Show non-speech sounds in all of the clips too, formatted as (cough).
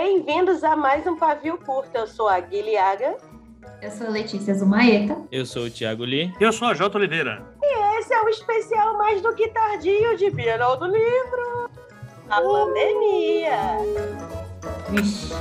Bem-vindos a mais um Pavio Curto. Eu sou a Guilhaga. Eu sou a Letícia Zumaeta. Eu sou o Thiago Lee. Eu sou a Jota Oliveira. E esse é o especial mais do que tardio de Bienal do Livro. A pandemia. Vixe.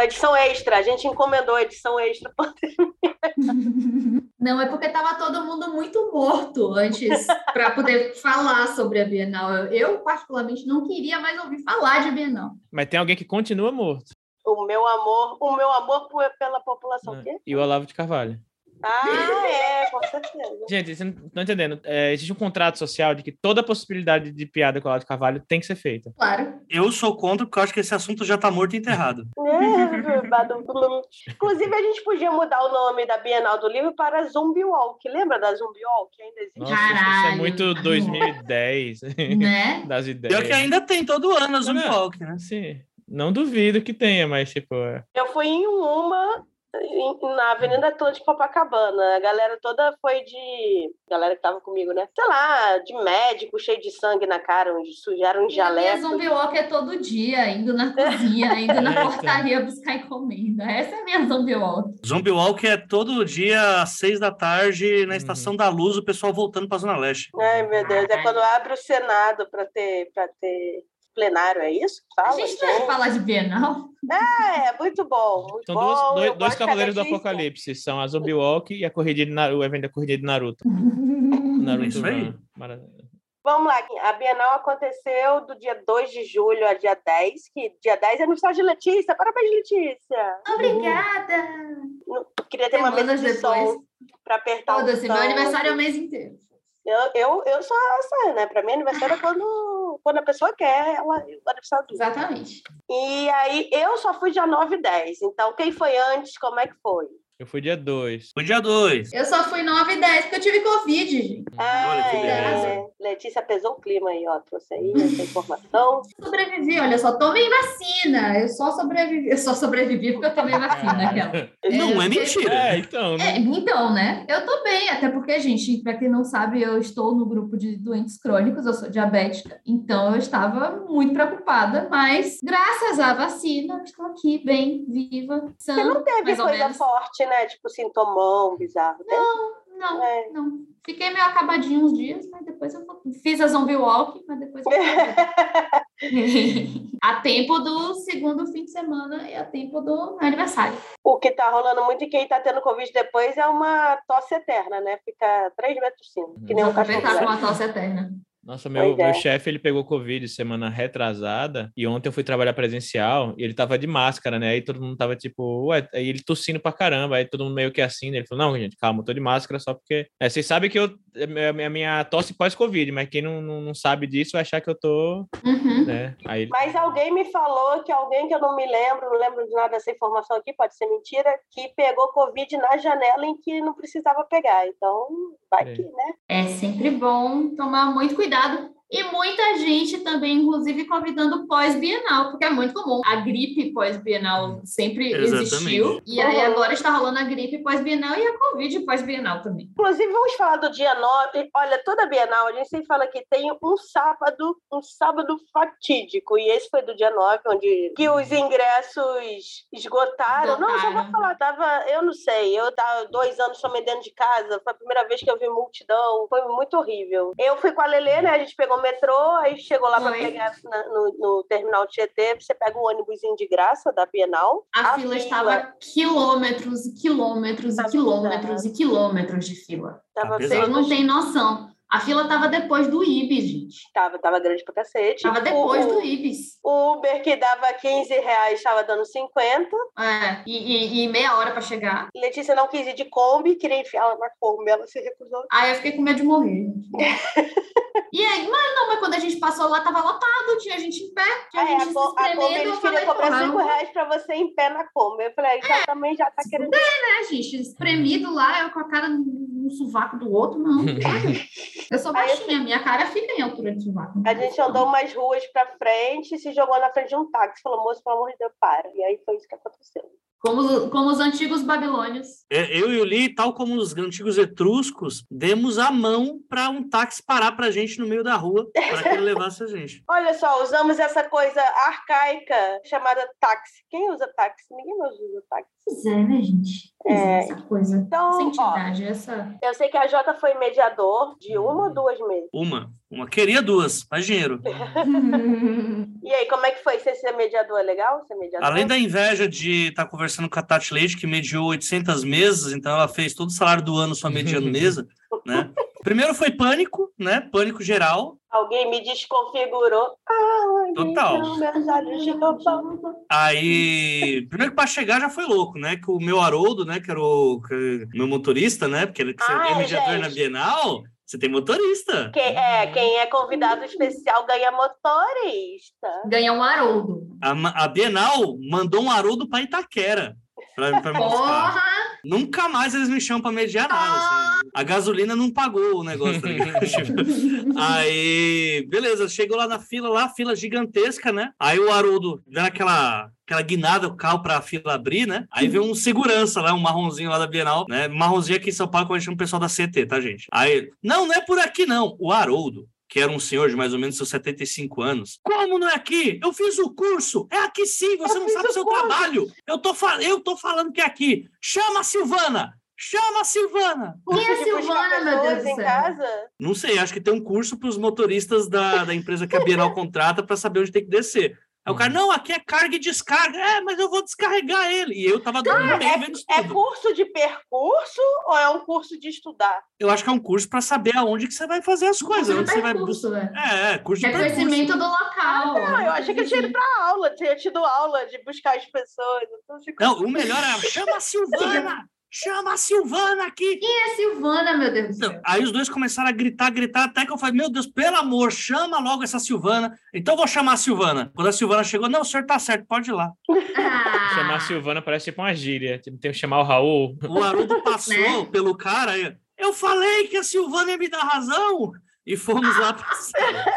Uma edição extra. A gente encomendou a edição extra. (laughs) Não, é porque estava todo mundo muito morto antes para poder falar sobre a Bienal. Eu, eu, particularmente, não queria mais ouvir falar de Bienal. Mas tem alguém que continua morto. O meu amor, o meu amor por- pela população. quê? E o Olavo de Carvalho. Ah, é, com certeza. Gente, vocês não estão entendendo. É, existe um contrato social de que toda possibilidade de piada com o Olavo de Carvalho tem que ser feita. Claro. Eu sou contra porque eu acho que esse assunto já tá morto e enterrado. É. (laughs) Inclusive, a gente podia mudar o nome da Bienal do Livro para Zumbi Walk. Lembra da Zumbi Walk? Ainda existe? Nossa, isso é Caralho. muito 2010 Né? das ideias. Pior que ainda tem todo ano a Zoom Não. Walk, né? Sim. Não duvido que tenha, mas tipo, é- Eu fui em uma na Avenida Atlântica Copacabana. A galera toda foi de. A galera que tava comigo, né? Sei lá, de médico, cheio de sangue na cara, onde sujaram um E a minha jaleco. zombie walk é todo dia, indo na cozinha, indo (laughs) na Eita. portaria buscar encomenda. Essa é a minha zombie walk. Zombie Walk é todo dia às seis da tarde na Uhum. Estação da Luz, o pessoal voltando pra Zona Leste. Ai, meu Deus. É quando abre o Senado para ter, pra ter plenário, é isso? que A Fala, gente não vai gente? falar de Bienal. É, muito bom. Muito são bom. dois, dois cavaleiros do. Apocalipse. São a Zombie Walk e a corrida de Naruto, o evento da corrida de Naruto. (laughs) Naruto Isso aí. Mara- Vamos lá, a Bienal aconteceu do dia 2 de julho a dia 10, que dia 10 é aniversário de Letícia. Parabéns, Letícia. Obrigada! Queria ter uma mesa de depois. som para apertar o Foda-se, meu aniversário é o mês inteiro. Eu, eu, eu sou essa, né? Para mim, aniversário é (laughs) quando, quando a pessoa quer, ela, aniversário dura. Exatamente. E aí, eu só fui dia 9 e 10. Então, quem foi antes, como é que foi? Eu fui dia 2. O dia 2. Eu só fui 9 e 10 porque eu tive Covid, gente. Ah, que é. Letícia pesou o clima aí, ó. Trouxe aí essa informação. Sobrevivi, olha só, tomei vacina. Eu só sobrevivi. Eu só sobrevivi porque eu tomei vacina, aquela. Não é porque- mentira. É, então, né? É, então, né? Eu tô bem, até porque, gente, para quem não sabe, eu estou no grupo de doentes crônicos, eu sou diabética, então eu estava muito preocupada, mas graças à vacina, estou aqui bem, viva, sã, Você não teve mais ou coisa menos. forte, né? Tipo, sintomão bizarro. né? Não, É. não. Fiquei meio acabadinho uns dias, mas depois eu vou- fiz a zombie walk, mas depois eu (laughs) a tempo do segundo fim de semana e a tempo do aniversário. O que tá rolando muito e quem tá tendo Covid depois é uma tosse eterna, né? Fica 3 metros cima, que nem um cachorro. aproveitar com né? uma tosse eterna. Nossa, meu, Pois é. meu chefe, ele pegou Covid semana retrasada e ontem eu fui trabalhar presencial e ele tava de máscara, né? Aí todo mundo tava tipo, ué, aí ele tossindo pra caramba, aí todo mundo meio que assim, né? Ele falou, não, gente, calma, eu tô de máscara só porque... É, vocês sabem que eu, é a minha, minha tosse pós-Covid, mas quem não, não, não sabe disso vai achar que eu tô, Uhum. né? Aí. Mas alguém me falou que alguém que eu não me lembro, não lembro de nada dessa informação aqui, pode ser mentira, que pegou Covid na janela em que não precisava pegar. Então, vai É. que, né? É sempre bom tomar muito cuidado cuidado e muita gente também, inclusive, convidando pós-bienal, porque é muito comum. A gripe pós-bienal sempre Exatamente. existiu. E aí Uhum. agora está rolando a gripe pós-bienal e a Covid pós-bienal também. Inclusive, vamos falar do dia 9. Olha, toda Bienal, a gente sempre fala que tem um sábado, um sábado fatídico. E esse foi do dia 9, onde que os ingressos esgotaram. Não, só vou falar, tava, eu não sei, eu tava dois anos também dentro de casa. Foi a primeira vez que eu vi multidão. Foi muito horrível. Eu fui com a Lelê, né? A gente pegou o metrô, aí chegou lá para pegar na- no, no terminal de Tietê. Você pega um ônibusinho de graça da Bienal. A, fila, estava quilômetros e quilômetros Tá e quilômetros e quilômetros de fila. Tava, Tá Vocês não têm noção. A fila estava depois do Ibis, gente. tava, tava grande pra cacete. Estava depois O- do Ibis. O Uber que dava 15 reais estava dando 50. É, e, e- e meia hora para chegar. Letícia não quis ir de Kombi, queria enfiar ela na Kombi, ela se recusou. Aí eu fiquei com medo de morrer. gente. (laughs) e aí, mas não, mas quando a gente passou lá, tava lotado, tinha gente em pé, tinha Aí gente a, Co- a se Kombi espremendo. eles queriam cobrar porra, 5 não reais pra você em pé na Kombi. Eu falei, já também já tá querendo. né, gente? Espremido lá, eu com a cara no sovaco do outro, não. (laughs) Eu sou Aí, baixinha, minha cara fica em altura de sovaco. A gente andou umas ruas pra frente, se jogou na frente de um táxi, falou, moço, pelo amor de Deus, para. E aí foi isso que aconteceu. Como, como os antigos babilônios. É, Eu e o Lee, tal como os antigos etruscos, demos a mão para um táxi parar pra gente no meio da rua, para que ele (laughs) levasse a gente. Olha só, usamos essa coisa arcaica chamada táxi. Quem usa táxi? Ninguém mais usa táxi. Pois é, né, gente? Pois é, essa coisa. Então, Essa ó, essa. eu sei que a Jota foi mediador de uma ou duas meses. Uma. Uma. Queria duas, mais dinheiro. (laughs) E aí, como é que foi? Você ser mediador é legal? Ser mediador? Além da inveja de estar conversando com a Tati Leite, que mediou 800 mesas, então ela fez todo o salário do ano só mediando (laughs) mesa, né? Primeiro foi pânico, né? Pânico geral. Alguém me desconfigurou. Ah, Total. então, roubão. Aí, primeiro que para chegar já foi louco, né? Que o meu Haroldo, né? Que era o que- meu motorista, né? Porque ele que Ah, é mediador gente. na Bienal, você tem motorista. Quem é, quem é convidado especial ganha motorista. Ganha um Haroldo. A, a Bienal mandou um Haroldo para Itaquera. Pra, pra. Porra! Nunca mais eles me chamam para mediar nada. assim. A gasolina não pagou o negócio, tá ligado? (laughs) Aí, beleza, chegou lá na fila, lá, fila gigantesca, né? Aí o Haroldo, dando aquela, aquela guinada o carro pra fila abrir, né? Aí veio um segurança lá, um marronzinho lá da Bienal, né? Marronzinho aqui em São Paulo, que a gente chama o pessoal da CT, tá, gente? Aí, não, não é por aqui, não. O Haroldo, que era um senhor de mais ou menos seus 75 anos. Como não é aqui? Eu fiz o curso. É aqui sim, você Eu não sabe o seu curso. trabalho. Eu tô, eu tô falando que é aqui. Chama a Silvana! Chama a Silvana! Quem é buscar Silvana, meu Deus em casa? Não sei, acho que tem um curso para os motoristas da, da empresa que a Bienal contrata para saber onde tem que descer. Aí o cara, não, aqui é carga e descarga. É, mas eu vou descarregar ele. E eu tava dando no meio vendo isso É tudo. curso de percurso ou é um curso de estudar? Eu acho que é um curso para saber aonde que você vai fazer as coisas. Onde você vai buscar. né? É, é, curso de Reconhecimento percurso. do local. Não, eu achei que eu tinha ido pra aula, tinha tido aula de buscar as pessoas. Então, fico- Não, o melhor é, chama a (laughs) Silvana! Chama a Silvana aqui! Quem é Silvana, meu Deus do Então, céu? aí os dois começaram a gritar, gritar, até que eu falei, meu Deus, pelo amor, chama logo essa Silvana. Então eu vou chamar a Silvana. Quando a Silvana chegou, não, o senhor tá certo, pode ir lá. (laughs) Ah, Chamar a Silvana parece tipo uma gíria. Tipo, tem que chamar o Raul. O Haroldo (laughs) passou Né? pelo cara aí. Eu falei que a Silvana ia me dar razão. E fomos lá pra sala. (laughs)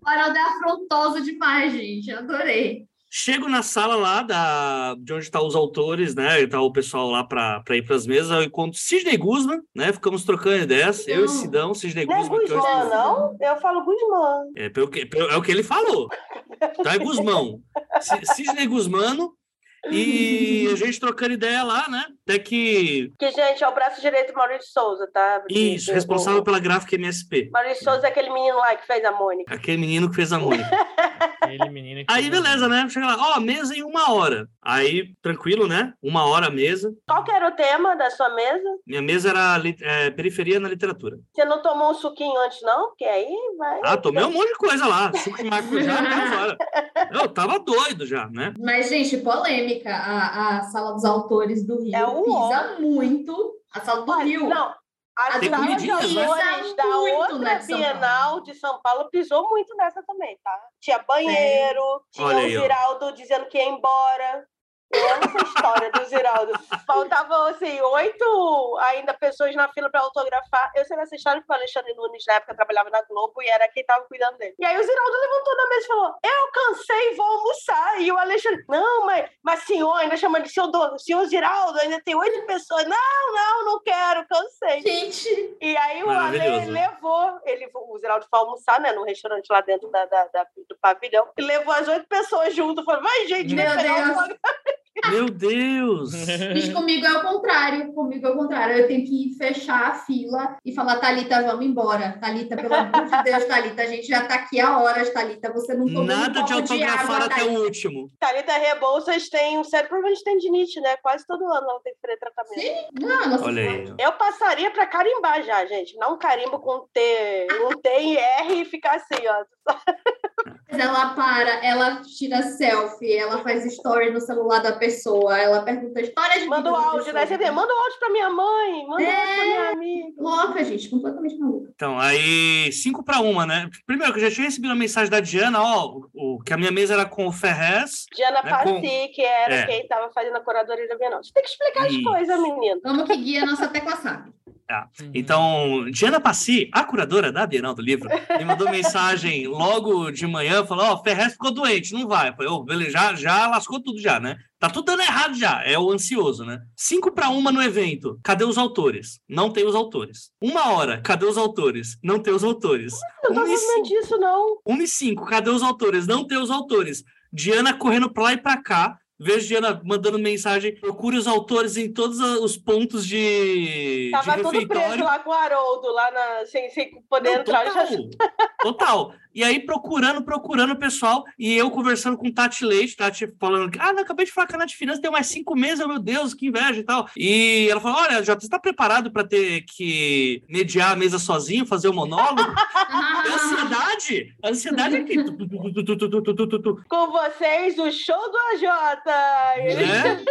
O Haroldo é afrontoso demais, gente. Eu adorei. Chego na sala lá da, de onde estão os autores, né? E tá o pessoal lá para ir para as mesas. Eu encontro Sidney Guzman, né? Ficamos trocando ideias. Eu e Não. Sidão, Sidney Não é Guzman. eu Guzmã, esqueci. não? Eu falo Guzmã. É, pelo que, pelo- é o que ele falou. Então é Guzmão. Si- Sidney Guzmano. E a gente trocando ideia lá, né? Até que. Que, gente, é o braço direito do Maurício Souza, tá? Isso, responsável pela gráfica MSP. Maurício Souza é aquele menino lá que fez a Mônica. Aquele menino que fez a Mônica. (laughs) Ele, menino. que- Aí, beleza, né? Chega lá, ó, mesa em uma hora. Aí, tranquilo, né? Uma hora a mesa. Qual que era o tema da sua mesa? Minha mesa era é, periferia na literatura. Você não tomou um suquinho antes, não? Porque aí vai. Ah, tomei um monte de coisa lá. Suco de maracujá até as horas. Eu tava doido já, né? Mas, gente, polêmica. A, a sala dos autores do Rio É um pisa muito. A sala do Rio. Não, a né? autores da outra de São Bienal Paulo. de São Paulo pisou muito nessa também, tá? Tinha banheiro, tinha Olha o aí, ó. Ziraldo dizendo que ia embora. Eu amo essa história do Ziraldo. Faltavam, assim, oito ainda pessoas na fila para autografar. Eu sei dessa história porque o Alexandre Nunes, na época, trabalhava na Globo e era quem tava cuidando dele. E aí o Ziraldo levantou da mesa e falou: Eu cansei, vou almoçar. E o Alexandre, não, mas, mas senhor, ainda chama de senhor, do, senhor Ziraldo, ainda tem oito pessoas. Não, não, não quero, cansei. Gente, E aí o Ale levou, ele, o Ziraldo foi almoçar, né, no restaurante lá dentro da, da- da- do pavilhão, e levou as oito pessoas junto, falou, vai gente, Meu um Deus. Autógrafo." Meu Deus! Gente, comigo é o contrário. Comigo é o contrário. Eu tenho que fechar a fila e falar, Thalita, vamos embora. Thalita, pelo amor de Deus, Thalita, a gente já tá aqui há horas, Thalita. Você não tomou Nada um de autografar água, até Thalita. o último. Thalita Rebouças tem um sério problema de tendinite, né, quase todo ano ela tem que fazer tratamento. Sim. Não, nossa Olha aí. Eu passaria pra carimbar já, gente, não um carimbo com T, um T e R e ficar assim, ó. (laughs) Ela para, ela tira selfie, ela faz story no celular da pessoa, ela pergunta história de Manda o áudio, né, você vê, manda o áudio pra minha mãe, manda o áudio pra minha amiga. Louca, gente, completamente maluca. Então, aí, cinco para uma, né? Primeiro, que eu já tinha recebido uma mensagem da Diana, ó, o, que a minha mesa era com o Ferrez. Diana Né, com- Passi, que era É. quem tava fazendo a curadoria da Bienal. Você tem que explicar as Isso. coisas, menino. Vamos que guia a nossa tecla sabe. Ah, Então, Diana Passi, a curadora da Bienal do Livro, me mandou mensagem (laughs) logo de manhã, falou, ó, oh, Ferrez ficou doente, não vai. Eu falei, oh, beleza, já, já lascou tudo já, né? Tá tudo dando errado já, é o ansioso, né? Cinco para uma no evento, cadê os autores? Não tem os autores. Uma hora, cadê os autores? Não tem os autores. Eu não tô disso, não. Uma e cinco, cadê os autores? Não tem os autores. Diana correndo pra lá e pra cá, Vejo Diana mandando mensagem, procure os autores em todos os pontos de. Tava de todo preso lá com o Haroldo, lá na, sem, sem poder Não, entrar. Total, já... total. E aí, procurando, procurando o pessoal, e eu conversando com Tati Leite, Tati falando que, ah, não, acabei de falar com a Nath Finanças, tem mais cinco meses, meu Deus, que inveja e tal. E ela falou: olha, Jota, você está preparado para ter que mediar a mesa sozinho, fazer o monólogo? ansiedade, a ansiedade aqui. Com vocês, o show do AJ. Ele- né?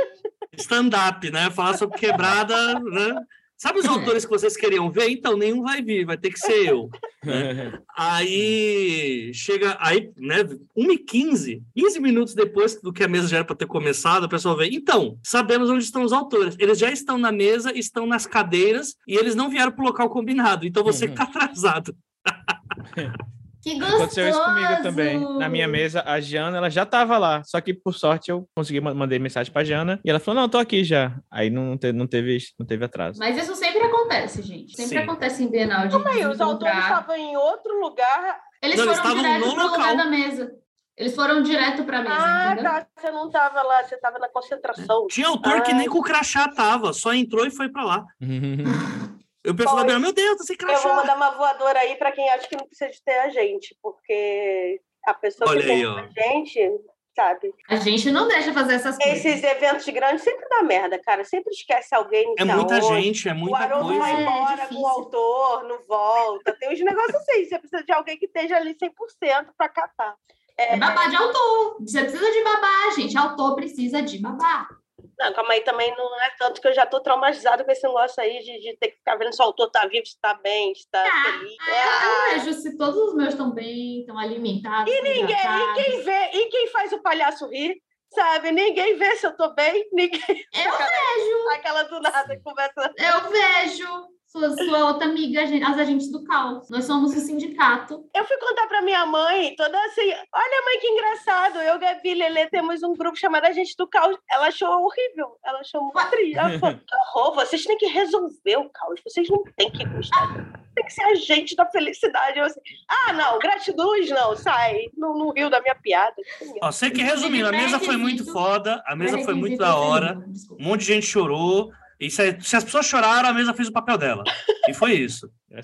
Stand-up, né? Falar sobre quebrada, né? Sabe os autores que vocês queriam ver? Então, nenhum vai vir, vai ter que ser eu. (laughs) Aí chega, aí, né, 1h15, 15 minutos depois do que a mesa já era para ter começado, a pessoa vem. Então, sabemos onde estão os autores. Eles já estão na mesa, estão nas cadeiras e eles não vieram para o local combinado. Então você que tá atrasado. (laughs) Que gostoso! Aconteceu isso comigo também. Na minha mesa, a Jana, ela já tava lá. Só que, por sorte, eu consegui ma- mandei mensagem pra Jana. E ela falou, não, tô aqui já. Aí não, te- não, teve, não teve atraso. Mas isso sempre acontece, gente. Sempre Sim. acontece em Bienal de Aí, os autores estavam em outro lugar. Eles Não, eles foram estavam direto no pro lugar local. da mesa. Eles foram direto pra mesa, Ah, entendeu? tá. Você não estava lá, você estava na concentração. Tinha autor que Ah. nem com o crachá tava, só entrou e foi para lá. (laughs) Eu pessoal meu Deus, sem Eu vou mandar uma voadora aí para quem acha que não precisa de ter a gente, porque a pessoa Olha que tem aí, ó. a gente, sabe? A gente não deixa fazer essas coisas. Esses eventos grandes sempre dá merda, cara. Sempre esquece alguém. É muita gente, é O muita Haroldo coisa. vai É embora difícil. com o autor, não volta. Tem uns negócios assim. Você precisa de alguém que esteja ali 100% para catar. É babá de autor. Você precisa de babá, gente. Autor precisa de babá. Não, calma aí, também não é tanto que eu já tô traumatizada com esse negócio aí de, de ter que ficar vendo se o autor tá vivo, se tá bem, se tá Ah, feliz. Eu É, vejo se todos os meus estão bem, estão alimentados. E ninguém, e quem vê, e quem faz o palhaço rir, sabe? Ninguém vê se eu tô bem, ninguém. Eu (laughs) vejo, Aquela do nada conversa. eu vejo. Sua, sua outra amiga, gente, as agentes do caos. Nós somos o sindicato. Eu fui contar pra minha mãe, toda assim, olha mãe que engraçado, eu, Gabi, Lelê, temos um grupo chamado Agente do Caos. Ela achou horrível, ela achou muito triste. Ela falou, (laughs) que horror, vocês têm que resolver o caos, vocês não têm que gostar. Tem que ser agente da felicidade. Eu assim, ah, não, gratidões não, sai, não, não riu da minha piada. Ó, sei que resumindo, a mesa foi muito Pré-requisito- foda, a mesa foi muito da hora, nenhum, desculpa. um monte de gente chorou. E se, se as pessoas choraram, a mesa fez o papel dela. E foi isso. É.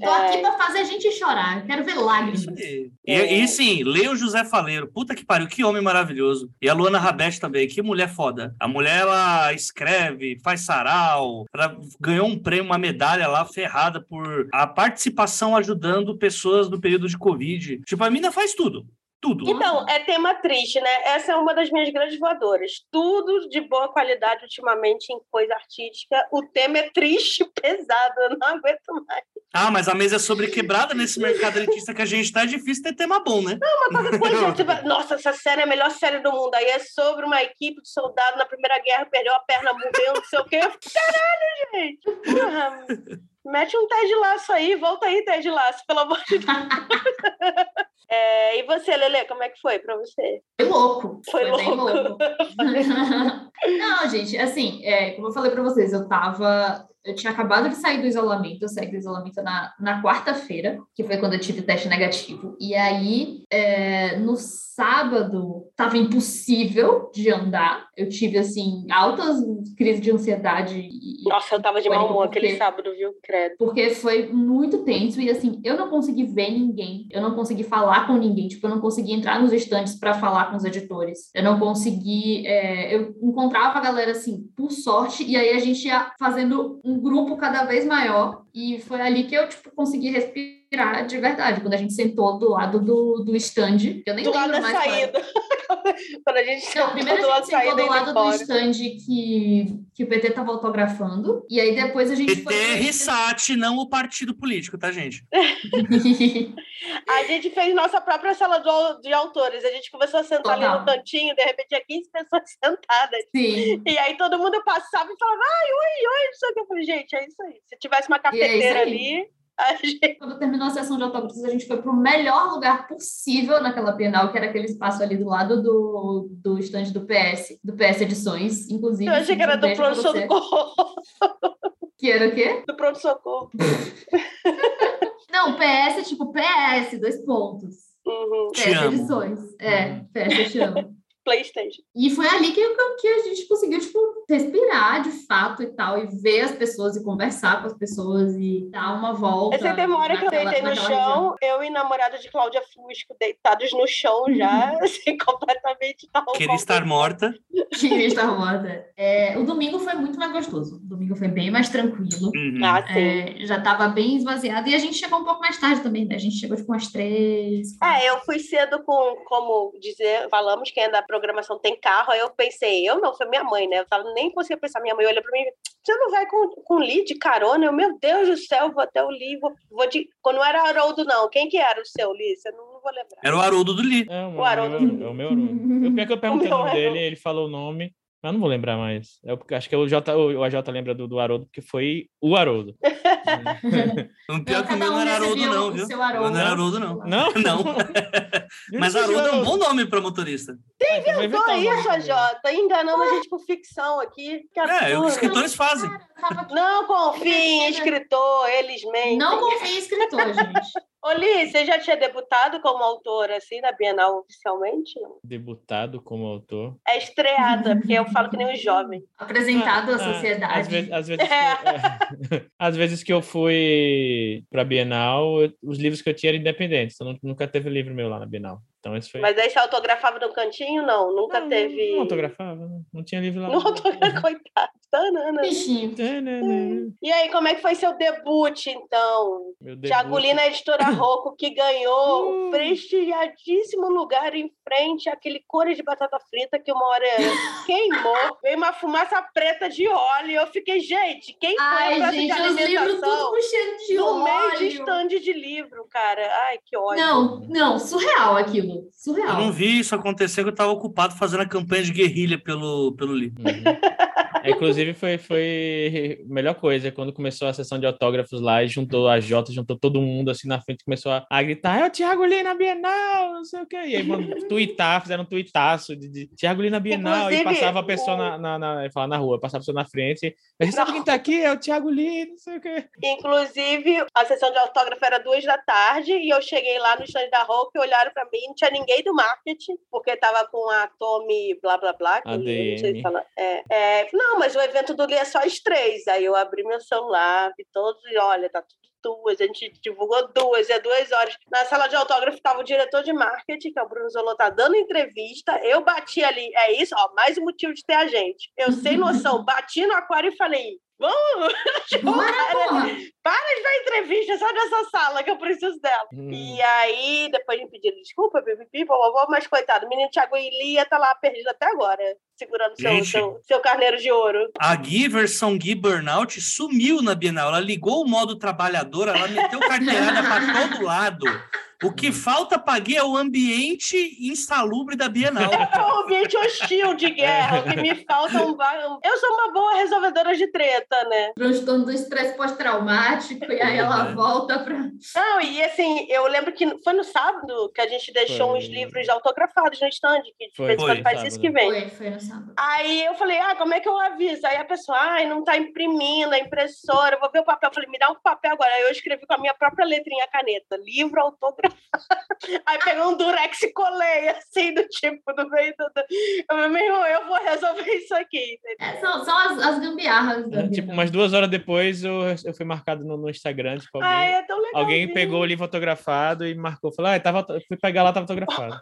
Tô aqui pra fazer a gente chorar. Eu quero ver lágrimas. Isso aí. E, e sim, leia o José Faleiro. Puta que pariu, que homem maravilhoso. E a Luana Rabete também, que mulher foda. A mulher, ela escreve, faz sarau, ela ganhou um prêmio, uma medalha lá ferrada por a participação ajudando pessoas no período de Covid. Tipo, a mina faz tudo. Tudo. Então, é tema triste, né? Essa é uma das minhas grandes voadoras. Tudo de boa qualidade ultimamente em coisa artística. O tema é triste (laughs) pesado, eu não aguento mais. Ah, mas a mesa é sobre quebrada nesse mercado elitista que a gente tá, é difícil ter tema bom, né? Qualquer coisa, você (laughs) vai, nossa, essa série é a melhor série do mundo. Aí é sobre uma equipe de soldados na Primeira Guerra, perdeu a perna, morreu, não sei o quê. Caralho, gente! Porra, mete um Ted Laço aí, volta aí, Ted Laço, pelo amor de Deus. (laughs) É, e você, Lele, como é que foi pra você? Foi louco. Foi bem louco. louco. (laughs) Não, gente, assim, é, como eu falei pra vocês, eu tava. Eu tinha acabado de sair do isolamento, eu saí do isolamento na, na quarta-feira, que foi quando eu tive teste negativo. E aí, é, no sábado, tava impossível de andar. Eu tive, assim, altas crises de ansiedade e, Nossa, eu tava de mau humor aquele sábado, viu? Credo. porque foi muito tenso e assim, eu não consegui ver ninguém, eu não consegui falar com ninguém, tipo, eu não consegui entrar nos estantes para falar com os editores, eu não consegui, é, eu encontrava a galera assim, por sorte, e aí a gente ia fazendo um grupo cada vez maior e foi ali que eu, tipo, consegui respirar de verdade, quando a gente sentou do lado do, do stand, eu nem Do lado lembro da mais qual era. (laughs) Quando a gente Não, primeiro a gente sentou do lado do stand que, que o PT estava autografando, e aí depois a gente PT foi... RSAT, não o partido político, tá, gente? (laughs) (laughs) a gente fez nossa própria sala de autores. A gente começou a sentar Total. ali no cantinho, de repente tinha 15 pessoas sentadas. Sim. E aí todo mundo passava e falava, ai, oi, oi, não sei o que. Eu falei, gente, é isso aí. Se tivesse uma é cafeteira é ali Gente... Quando terminou a sessão de autógrafos, a gente foi para o melhor lugar possível naquela Bienal, que era aquele espaço ali do lado do, do estande do PS, do PS Edições, inclusive. Eu achei que era do pronto-socorro. Que era o quê? Do pronto-socorro. (laughs) Não, PS é tipo PS, dois pontos. Uhum. PS Edições. É, PS eu te amo. PlayStation. E foi ali que, que a gente conseguiu, tipo, respirar de fato e tal, e ver as pessoas e conversar com as pessoas e dar uma volta. Essa memória que eu deitei no chão, região. eu e namorada de Cláudia Fusco deitados no chão (laughs) já, assim, completamente tal. Queria estar morta. Queria estar morta. É, o domingo foi muito mais gostoso. O domingo foi bem mais tranquilo. Uhum. Ah, é, já estava bem esvaziado. E a gente chegou um pouco mais tarde também, né? A gente chegou tipo umas três. É, eu fui cedo com, como dizer, falamos que ainda programação tem carro, aí eu pensei, eu não, foi minha mãe, né? Eu tava, nem conseguia pensar, minha mãe olha pra mim, você não vai com, com Lee de carona? Eu, meu Deus do céu, vou até o Lee, vou, vou de... Quando não era Haroldo, não, quem que era o seu Lee? Você não, não vou lembrar. Era o Haroldo do Lee. É, o, o Haroldo. É o meu Haroldo. Eu, que eu perguntei o, o nome dele, ele falou o nome, mas não vou lembrar mais. Eu acho que o, J, o AJ lembra do, do Haroldo, porque foi o Haroldo. (laughs) o (laughs) pior que o meu não era Haroldo, não, viu? Não era Haroldo, não. Não? (laughs) Não. mas Haroldo é um bom nome para motorista. Tem inventou isso, AJ, enganando a gente por ficção aqui. É, é, os escritores fazem. Não confie em escritor, eles mentem. Não confie em escritor, gente. Oli, você já tinha debutado como autor, assim, na Bienal oficialmente? Debutado como autor? É estreada, porque eu falo que nem um jovem. (laughs) Apresentado ah, à sociedade. Às vezes, às, vezes (laughs) é. que, (laughs) é, às vezes que eu fui para a Bienal, os livros que eu tinha eram independentes, então nunca teve livro meu lá na Bienal. Então, isso foi... Mas aí você autografava no cantinho? Não, nunca não, teve. Não autografava, não tinha livro lá. Não autografava, coitado. Tanana. Bichinho. E aí, como é que foi seu debut, então? Meu debut. Tiago Lina, editora (laughs) Rocco, que ganhou o uh. prestigiadíssimo lugar em frente àquele core de batata frita que uma hora (laughs) queimou. Veio uma fumaça preta de óleo. Eu fiquei, gente, quem foi Ai, a gente, de alimentação? cheiro de no óleo. Meio de estande de livro, cara. Ai, que ódio. Não, não, surreal aquilo surreal. Eu não vi isso acontecer, que eu estava ocupado fazendo a campanha de guerrilha pelo, pelo livro. Uhum. É, inclusive, foi, foi a melhor coisa quando começou a sessão de autógrafos lá e juntou a Jota, juntou todo mundo assim na frente, começou a, a gritar: é o Thiago Lee na Bienal, não sei o quê. E aí, mano, twittar, fizeram um tweetaço de, de Thiago Lee na Bienal inclusive, e passava a pessoa na, na, na, falar na rua, passava a pessoa na frente. A gente sabe quem tá aqui? É o Thiago Lee, não sei o quê. Inclusive, a sessão de autógrafo era duas da tarde e eu cheguei lá no stand da Rock, olharam para mim, não tinha ninguém do marketing, porque tava com a Tommy blá blá blá. Que não sei falar. É, é, não, mas o evento do é só as três. Aí eu abri meu celular, vi todos e olha, tá tudo duas, a gente divulgou duas, é duas horas. Na sala de autógrafo estava o diretor de marketing, que é o Bruno Zolô, tá dando entrevista. Eu bati ali, é isso, ó, mais um motivo de ter a gente. Eu, sem noção, bati no aquário e falei: Vamos! (laughs) para, para de dar entrevista só nessa sala que eu preciso dela. Hum. E aí, depois me pediram desculpa, pipipi, vovó, mas coitado, o menino Thiago Ilia tá lá perdido até agora, segurando seu, seu, seu, carneiro de ouro. A Gui, versão Gui Burnout, sumiu na Bienal. Ela ligou o modo trabalhador, ela meteu carteirada para todo lado. O que falta para Gui é o ambiente insalubre da Bienal. (laughs) É o ambiente hostil de guerra. O que me falta é um. Eu sou uma boa resolvedora de treta, né? Transtorno do estresse pós-traumático, e aí ela é. volta para. Não, e assim, eu lembro que foi no sábado que a gente deixou foi. uns livros autografados no stand, que de vez em quando faz isso que vem. Foi, foi no sábado. Aí eu falei, ah, como é que eu aviso? Aí a pessoa, ai, não tá imprimindo a impressora, eu vou ver o papel. Eu falei, me dá um papel agora. Aí eu escrevi com a minha própria letrinha caneta, livro autografado Aí pegou um durex e colei, assim, do tipo, no meio do. Eu, meu irmão, eu vou resolver isso aqui. É, são, são as, as gambiarras. É, tipo, umas duas horas depois eu, eu fui marcado no, no Instagram. Tipo, alguém, Ai, é alguém pegou livro fotografado e marcou. Falou, ah, tava, fui pegar lá, tava fotografado.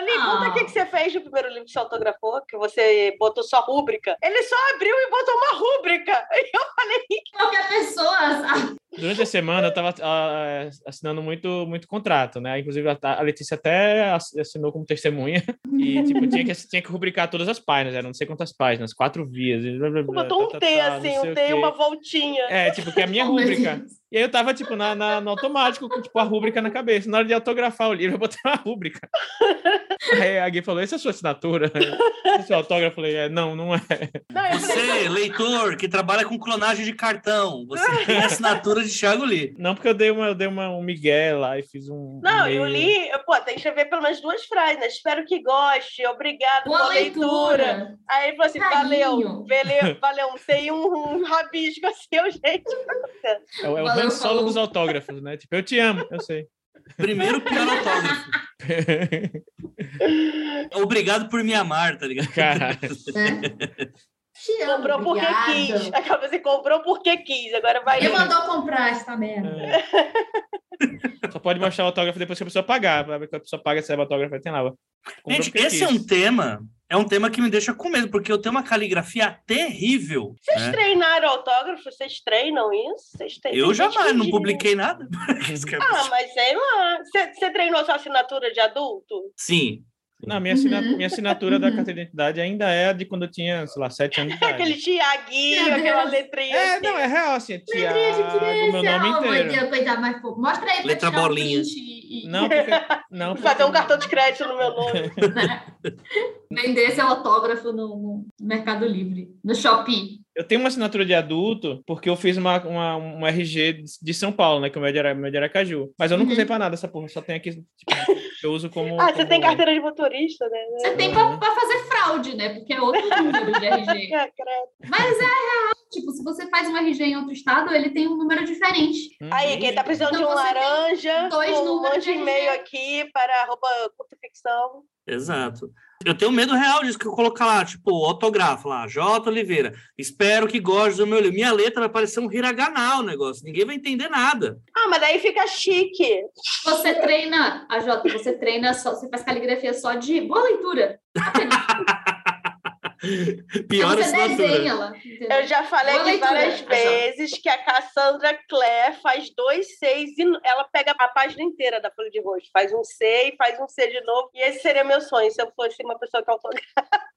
Li, conta Ah. o que, que você fez no primeiro livro que você autografou, que você botou só rúbrica. Ele só abriu e botou uma rúbrica. (laughs) E eu falei, Qualquer pessoa. ah, Durante a semana eu tava ah, assinando muito, muito contrato, né? Inclusive a Letícia até ass- assinou como testemunha e tipo, tinha, que, tinha que rubricar todas as páginas, eram não sei quantas páginas, quatro vias. blá, blá, blá, botou um tá, tá, T tá, assim, um T e uma voltinha. É, tipo, que é a minha (laughs) oh, rúbrica. E aí eu tava, tipo, na, na- no automático, com tipo, a rúbrica na cabeça. Na hora de autografar o livro, eu botei uma rúbrica. (laughs) (laughs) Aí a Gui falou, essa é a sua assinatura? (laughs) Esse é o seu autógrafo? Eu falei, é, não, não é. Você, leitor, que trabalha com clonagem de cartão, você (laughs) tem a assinatura de Thiago Lee. Não, porque eu dei, uma, eu dei uma, um migué lá e fiz um Não, e-mail. eu li, eu, pô, tem que escrever pelo menos duas frases, né? Espero que goste, obrigado Boa pela leitura. leitura. Aí ele falou assim: Carinho. valeu, valeu, valeu. Tem um, um rabisco assim, eu, gente. É, o- é o Han Solo falou. dos autógrafos, né? Tipo, eu te amo, eu sei. Primeiro pior autógrafo. (laughs) Obrigado por me amar, tá ligado? Caralho. (laughs) amo, Comprou porque obrigada. quis. (laughs) Acaba assim, comprou porque quis. Agora vai. Ele mandou comprar essa merda. É. Só pode mostrar o autógrafo depois que a pessoa pagar. Pra ver que a pessoa paga, o autógrafo e tem lá. Gente, porque esse é quis. um tema, é um tema que me deixa com medo, porque eu tenho uma caligrafia terrível. Vocês né? treinaram autógrafo? Vocês treinam isso? Vocês têm- Eu jamais, não publiquei nada. Ah, mas sei lá. Você, você treinou sua assinatura de adulto? Sim. Não, minha, assina- Uhum. minha assinatura da Uhum. carteira de identidade ainda é a de quando eu tinha, sei lá, sete anos de (laughs) idade. Aquele Tiaguinho, aquela letrinha. É, assim. não, é real, assim, é Letrinha de Tiago, meu nome Oh, meu inteiro. Deus, coitado, mas pô, mostra aí pra Letra tirar um bolinha. e, e (laughs) Não, porque... Não, porque... Fazer um cartão de crédito no meu nome. (laughs) vender seu autógrafo no, no Mercado Livre, no Shopee. Eu tenho uma assinatura de adulto porque eu fiz uma, uma, um RG de- São Paulo, né? Que é o meu de, Ara- meu de Aracaju. Mas eu nunca Uhum. usei pra nada essa porra. Só tem aqui, tipo, (laughs) eu uso como... Ah, você como- tem carteira de motorista, né? Você tem pra, pra fazer fraude, né? Porque é outro número de RG. (laughs) É, credo. Mas é real. Tipo, se você faz um RG em outro estado, ele tem um número diferente. Hum, Aí, quem tá precisando Então de um você laranja, dois um números monte de e-mail aqui para arroba curta ficção. Exato. Eu tenho medo real disso, que eu colocar lá, tipo, autógrafo lá, J. Oliveira. Espero que goste do meu livro. Minha letra vai parecer um hiragana o negócio. Ninguém vai entender nada. Ah, mas daí fica chique. Você treina, a Jota, você treina só, você faz caligrafia só de boa leitura. (laughs) (laughs) Pior você desenha entendeu? Eu já falei aqui leitura, várias Jota. vezes que a Cassandra Clare faz dois seis e ela pega a página inteira da folha de rosto. Faz um C e faz um C de novo. E esse seria meu sonho, se eu fosse uma pessoa que autografa.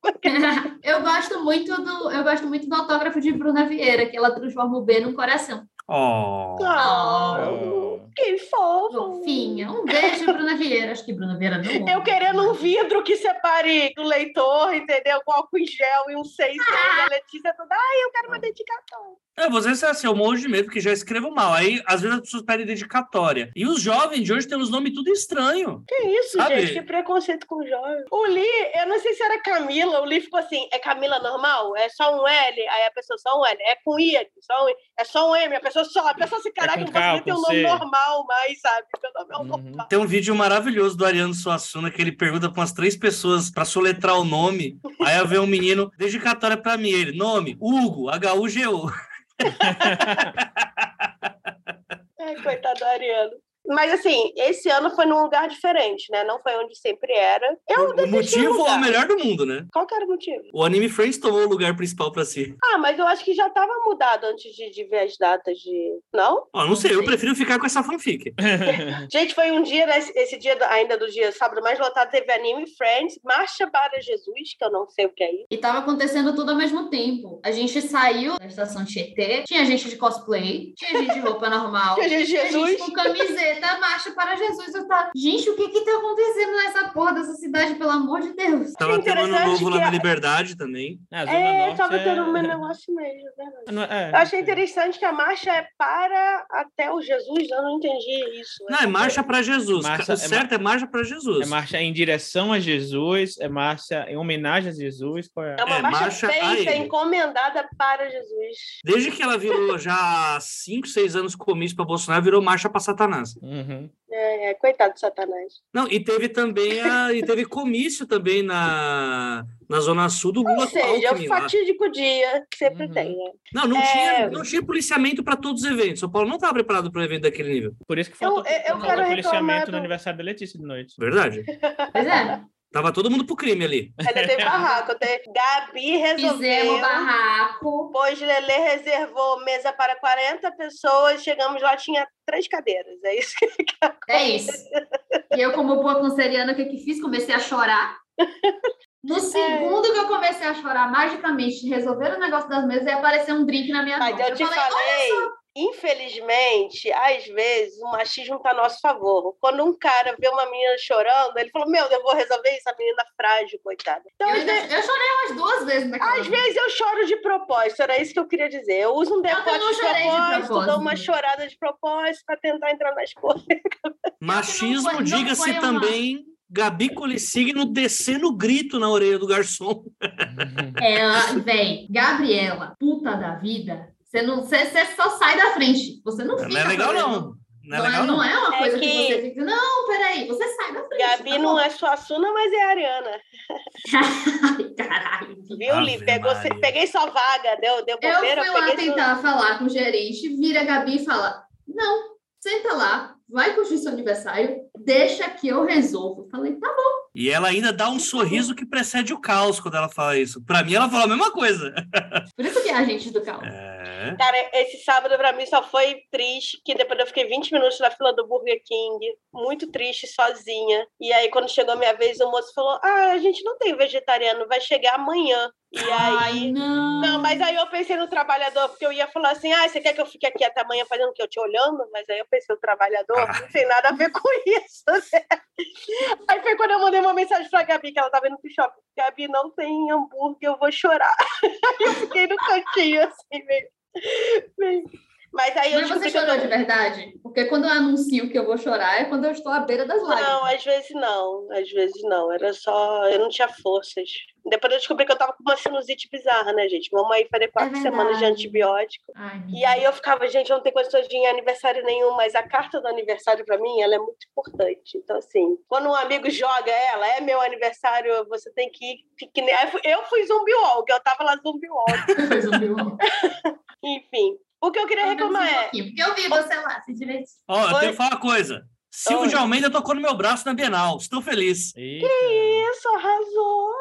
(laughs) eu gosto muito do, eu gosto muito do autógrafo de Bruna Vieira, que ela transforma o B num coração. Oh. Ah, Oh. que fofo. Fofinha. Um beijo, Bruna Vieira. Acho que Bruna Vieira não. Eu querendo um vidro que separe do leitor, entendeu? Com álcool em gel e um seis. E a Letícia toda, ai, eu quero uma dedicatória. É, você é assim, eu morro de medo, porque já escrevo mal. Aí, às vezes, as pessoas pedem dedicatória. E os jovens de hoje têm os nomes tudo estranho. Que isso, Sabe? gente? Que preconceito com jovem. O Li, eu não sei se era Camila, o Li ficou assim, é Camila normal? É só um L? Aí a pessoa, só um L. É com I, só um I. É só um M, a pessoa só. A pessoa assim, caraca, com não K, conseguia ter um nome normal mais, sabe? Meu nome é um Uhum. normal. Tem um vídeo maravilhoso do Ariano Suassuna que ele pergunta para umas três pessoas para soletrar o nome. Aí vem um menino, dedicatória para mim. Ele, nome, Hugo, H-U-G-U. (laughs) Ai, coitado do Ariano. Mas assim, esse ano foi num lugar diferente, né? Não foi onde sempre era. Eu O motivo é o melhor do mundo, né? Qual que era o motivo? O Anime Friends tomou o lugar principal para si. Ah, mas eu acho que já estava mudado antes de, de ver as datas de. Não? Ó, não sei, eu prefiro ficar com essa fanfic. (laughs) Gente, foi um dia, né, esse dia ainda do dia sábado mais lotado, teve Anime Friends, Marcha para Jesus, que eu não sei o que é isso. E tava acontecendo tudo ao mesmo tempo. A gente saiu da estação Tietê, tinha gente de cosplay, tinha gente de roupa normal. Que gente, tinha Jesus. gente com camiseta, marcha para Jesus. Eu tava, gente, o que que tá acontecendo nessa porra dessa cidade, pelo amor de Deus? Tava tendo ano novo lá na a- Liberdade também. É, Norte tava é- tendo um (laughs) negócio mesmo, é verdade. É, Eu achei sei. interessante que a marcha é para até o Jesus, eu não entendi isso. Não, é marcha para Jesus. Marcha- o certo é marcha para Jesus. É marcha em direção a Jesus, é marcha em homenagem a Jesus. Qual é? É uma É, marcha, marcha feita, encomendada para Jesus. Desde que ela virou já há 5, 6 anos comício para Bolsonaro, virou marcha para Satanás. Uhum. É, é, coitado de Satanás. Não, e teve também a, e teve comício também na, na Zona Sul do Lula Ou seja, é o lá. fatídico dia que sempre Uhum. tem, né? Não, não, É. tinha, não tinha policiamento para todos os eventos. São Paulo não estava preparado para um evento daquele nível. Por isso que Eu- faltou, eu faltou quero policiamento reclamar no do- aniversário da Letícia de noite. Verdade? Pois é. Tava todo mundo pro crime ali. Ainda teve barraco. Teve... Gabi resolveu. Fizemos barraco. Pois Lelê reservou mesa para 40 pessoas. Chegamos lá, tinha três cadeiras. É isso (laughs) que É isso. E eu, como boa canceriana, o que, que fiz? Comecei a chorar. No segundo que eu comecei a chorar, magicamente, resolver o negócio das mesas e apareceu um drink na minha Mas mão. eu te falei, falei, infelizmente, às vezes o machismo tá a nosso favor. Quando um cara vê uma menina chorando, ele falou: Meu, eu vou resolver isso, a menina frágil, coitada. Então, eu, vezes, eu chorei umas duas vezes naquela às vezes eu choro de propósito, era isso que eu queria dizer. Eu uso um decote de propósito, dou uma chorada de propósito pra tentar entrar nas coisas. Machismo, diga-se foi uma- também, Gabi Colissigno descendo grito na orelha do garçom. Ela, véi, Gabriela, puta da vida, você não, você, você só sai da frente. Você não fica. Não é legal, não. Não é Não, legal, é, não. não é uma É coisa que... que- você fica. Não, peraí, você sai da frente. Gabi tá não é sua Suna, mas é a Ariana. (laughs) Caralho. Viu, Li? Pegou, Maria. peguei sua vaga, deu, deu Eu bobeira, fui lá peguei sua... tentar falar com o gerente, vira a Gabi e fala: Não, senta lá, vai curtir seu aniversário, deixa que eu resolvo. Falei, tá bom. E ela ainda dá um sorriso que precede o caos quando ela fala isso. Pra mim, ela fala a mesma coisa. (laughs) Por isso que é agente do caos. É. Cara, esse sábado pra mim só foi triste, que depois eu fiquei 20 minutos na fila do Burger King, muito triste, sozinha. E aí, quando chegou a minha vez, o moço falou: Ah, a gente não tem vegetariano, vai chegar amanhã. E Ai, aí. não. Não, mas aí eu pensei no trabalhador, porque eu ia falar assim: ah, você quer que eu fique aqui até amanhã fazendo o quê? Eu te olhando? Mas aí eu pensei, o trabalhador não tem nada a ver com isso. né? (laughs) Aí foi quando eu mandei uma mensagem pra Gabi, que ela tava indo pro shopping. Gabi, não tem hambúrguer, eu vou chorar. (laughs) Eu fiquei no cantinho, assim, meio. meio- Mas aí eu Mas você eu chorou tô- de verdade? Porque quando eu anuncio que eu vou chorar é quando eu estou à beira das lágrimas. Não, às vezes não, às vezes não. Era só. Eu não tinha forças. Depois eu descobri que eu tava com uma sinusite bizarra, né, gente? Vamos aí fazer quatro É semanas de antibiótico. Ai, E aí eu ficava, gente, eu não tenho coisa de aniversário nenhum, mas a carta do aniversário pra mim, ela é muito importante. Então, assim, quando um amigo joga ela, é meu aniversário, você tem que ir. eu fui- Eu zumbi walk, eu tava lá zumbi walk. (laughs) (laughs) Enfim, o que eu queria reclamar é. Porque eu vi você lá, se direito. Ó, eu Oi? tenho que falar uma coisa. Silvio Oi. de Almeida tocou no meu braço na Bienal. Estou feliz. Eita. Isso, arrasou!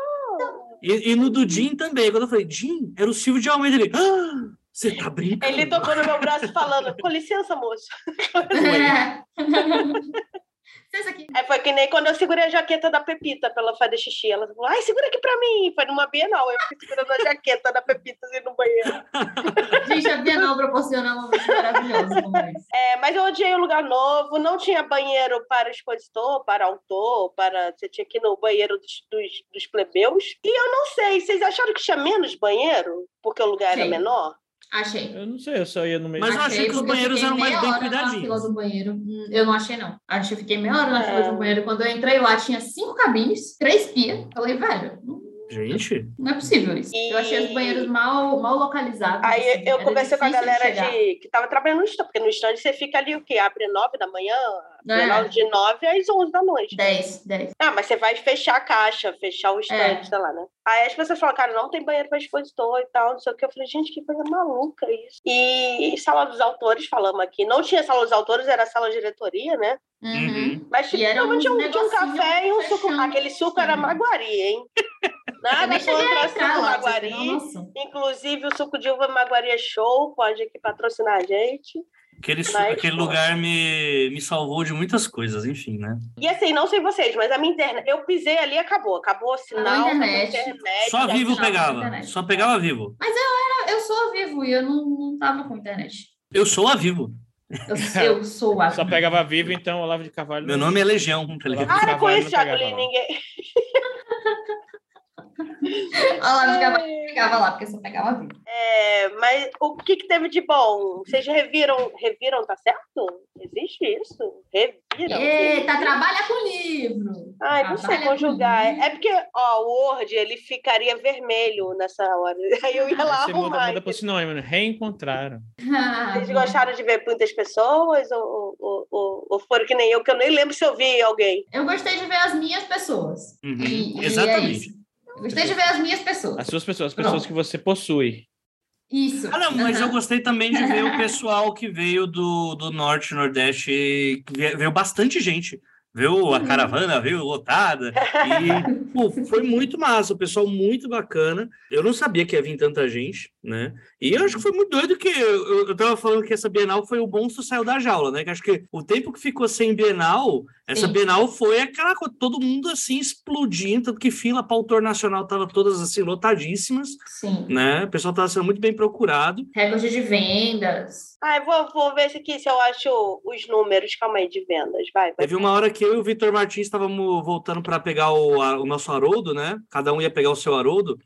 E, e no do Jim também. Quando eu falei, Jim, era o Silvio de Almeida. Ele, ah, você tá brincando? Ele tocou no meu braço falando, com licença, moço. (laughs) (laughs) (laughs) É. Aqui. Foi que nem quando eu segurei a jaqueta da Pepita pra ela fazer xixi. Ela falou, ai, segura aqui pra mim. Foi numa Bienal, eu fui segurando a jaqueta da Pepita assim no banheiro. (laughs) Gente, a Bienal proporciona momento maravilhoso como esse. É, mas eu odiei o lugar novo, não tinha banheiro para expositor, para autor, para. Você tinha que ir no banheiro dos, dos, dos plebeus. E eu não sei, vocês acharam que tinha menos banheiro? Porque o lugar era Sim. menor? Achei. Eu não sei, eu só ia no meio. Mas eu achei que os banheiros eram mais bem cuidadinhos. fila do banheiro. Hum, Eu não achei, não. Acho que eu fiquei meia hora na É. fila do banheiro. Quando eu entrei lá, tinha cinco cabines, três pias. Falei, velho, Gente, não é possível isso. E- Eu achei os banheiros mal, mal localizados. Aí assim, eu conversei com a galera chegar. de, que estava trabalhando no stand, porque no stand você fica ali o quê? Abre nove da manhã, É. De nove às onze da noite. Dez, dez. Ah, mas você vai fechar a caixa, fechar o stand, É. sei lá, né? Aí as pessoas falam, cara, não tem banheiro para expositor e tal, não sei o que. Eu falei, gente, que coisa maluca isso. E sala dos autores, falamos aqui. Não tinha sala dos autores, era sala de diretoria, né? Uhum. Uhum. Mas E era tipo, tinha, um, tinha um café e um suco. Aquele suco era maguari, hein? (laughs) Nada contra suco lá, maguari. Inclusive, o suco de uva maguari é show, pode aqui patrocinar a gente. Aquele, Mas, aquele pô. lugar me, me salvou de muitas coisas, enfim, né? E assim, não sei vocês, mas a minha internet, eu pisei ali e acabou. Acabou o sinal, a acabou a internet. internet. Só vivo pegava. internet. Só pegava vivo. Eu sou a Vivo e eu não, não tava com internet. Eu sou a vivo. Eu, eu sou a Só pegava vivo, então Olavo de Carvalho. Meu nome é Legião, tá ligado? Ah, era não Jacqueline. lá. Ninguém. Olha lá, ficava, ficava lá, porque só pegava Vivo. É, mas o que, que teve de bom? Vocês reviram, reviram, tá certo? Existe isso? Reviram? Eita, reviram? trabalha com livro. Ai, não sei com conjugar. É porque, ó, o Word, ele ficaria vermelho nessa hora. (laughs) Aí eu ia lá Você muda, arrumar. muda pro sinônimo, né? Reencontraram. Ah, (laughs) Vocês gostaram de ver muitas pessoas? Ou, ou, ou, ou foram que nem eu, que eu nem lembro se eu vi alguém? Eu gostei de ver as minhas pessoas. Uhum, E- e é exatamente. isso. Eu gostei de ver as minhas pessoas. As suas pessoas, as pessoas que você possui. Isso. Ah, não, mas Aham. eu gostei também de ver o (laughs) pessoal que veio do, do Norte, Nordeste, veio bastante gente. Viu a caravana, viu, lotada. E, (laughs) pô, foi muito massa, o pessoal muito bacana. Eu não sabia que ia vir tanta gente, né? E eu acho que foi muito doido que eu, eu tava falando que essa Bienal foi o monstro saiu da jaula, né? Que acho que o tempo que ficou sem Bienal, essa Sim. Bienal foi aquela coisa, todo mundo assim explodindo, tanto que fila para autor nacional tava todas assim lotadíssimas, Sim. né? O pessoal tava sendo muito bem procurado. Recorde de vendas. Ah, eu vou, vou ver se aqui se eu acho os números, calma aí, de vendas. Vai, vai. Teve uma hora que eu e o Vitor Martins estávamos voltando para pegar o, a- o nosso Haroldo, né? Cada um ia pegar o seu Haroldo.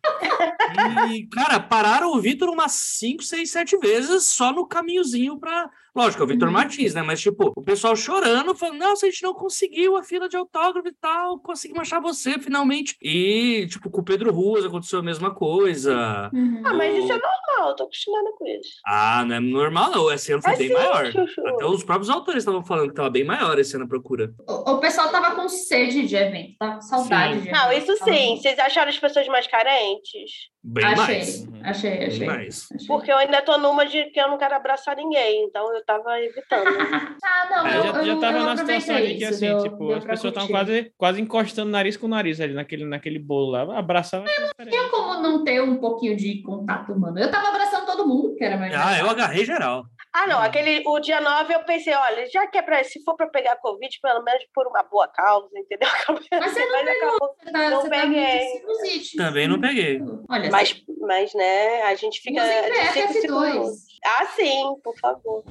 E, cara, pararam o Vitor umas 5, 6, 7 vezes só no caminhozinho para. Lógico, é o Vitor Uhum. Martins, né? Mas, tipo, o pessoal chorando, falando: nossa, a gente não conseguiu a fila de autógrafo e tal, conseguimos achar você finalmente. E, tipo, com o Pedro Ruas aconteceu a mesma coisa. Uhum. Ah, mas isso é normal, eu tô acostumada com isso. Ah, não é normal, não. Esse ano foi É bem sim, maior. Chuchu. Até os próprios autores estavam falando que tava bem maior esse ano a procura. O, o pessoal tava com sede de evento, tava com saudade Sim. de Não, isso sim. Vocês acharam as pessoas mais carentes? Bem Achei, mais. achei, Bem achei. mais. achei. Porque eu ainda tô numa de que eu não quero abraçar ninguém, então eu tava evitando. (laughs) Ah, não, É, eu, já, eu, já tava eu na situação ali que, isso, assim, deu- tipo, deu as pessoas estavam quase, quase encostando nariz com nariz ali naquele, naquele bolo lá. Abraçava. Tinha como não ter um pouquinho de contato humano. Eu tava abraçando todo mundo, que era mais. Ah, eu agarrei geral. Ah, não, aquele, o dia 9 eu pensei, olha, já que é pra, se for pra pegar Covid, pelo menos por uma boa causa, entendeu? (laughs) Mas você não Mas acabou. Você tá, Não você tá peguei. sinusite. Também não peguei. Olha, Mas, mas, né, a gente fica. De PFF2. minutos. Ah, sim, por favor.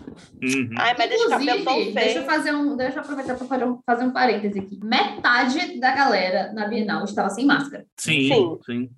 Uhum. Ai, mas deixa o cabelo tão Inclusive, deixa eu feio. fazer um, deixa eu aproveitar para fazer um, fazer um parêntese aqui. Metade da galera na Bienal estava sem máscara. Sim, Sim. sim.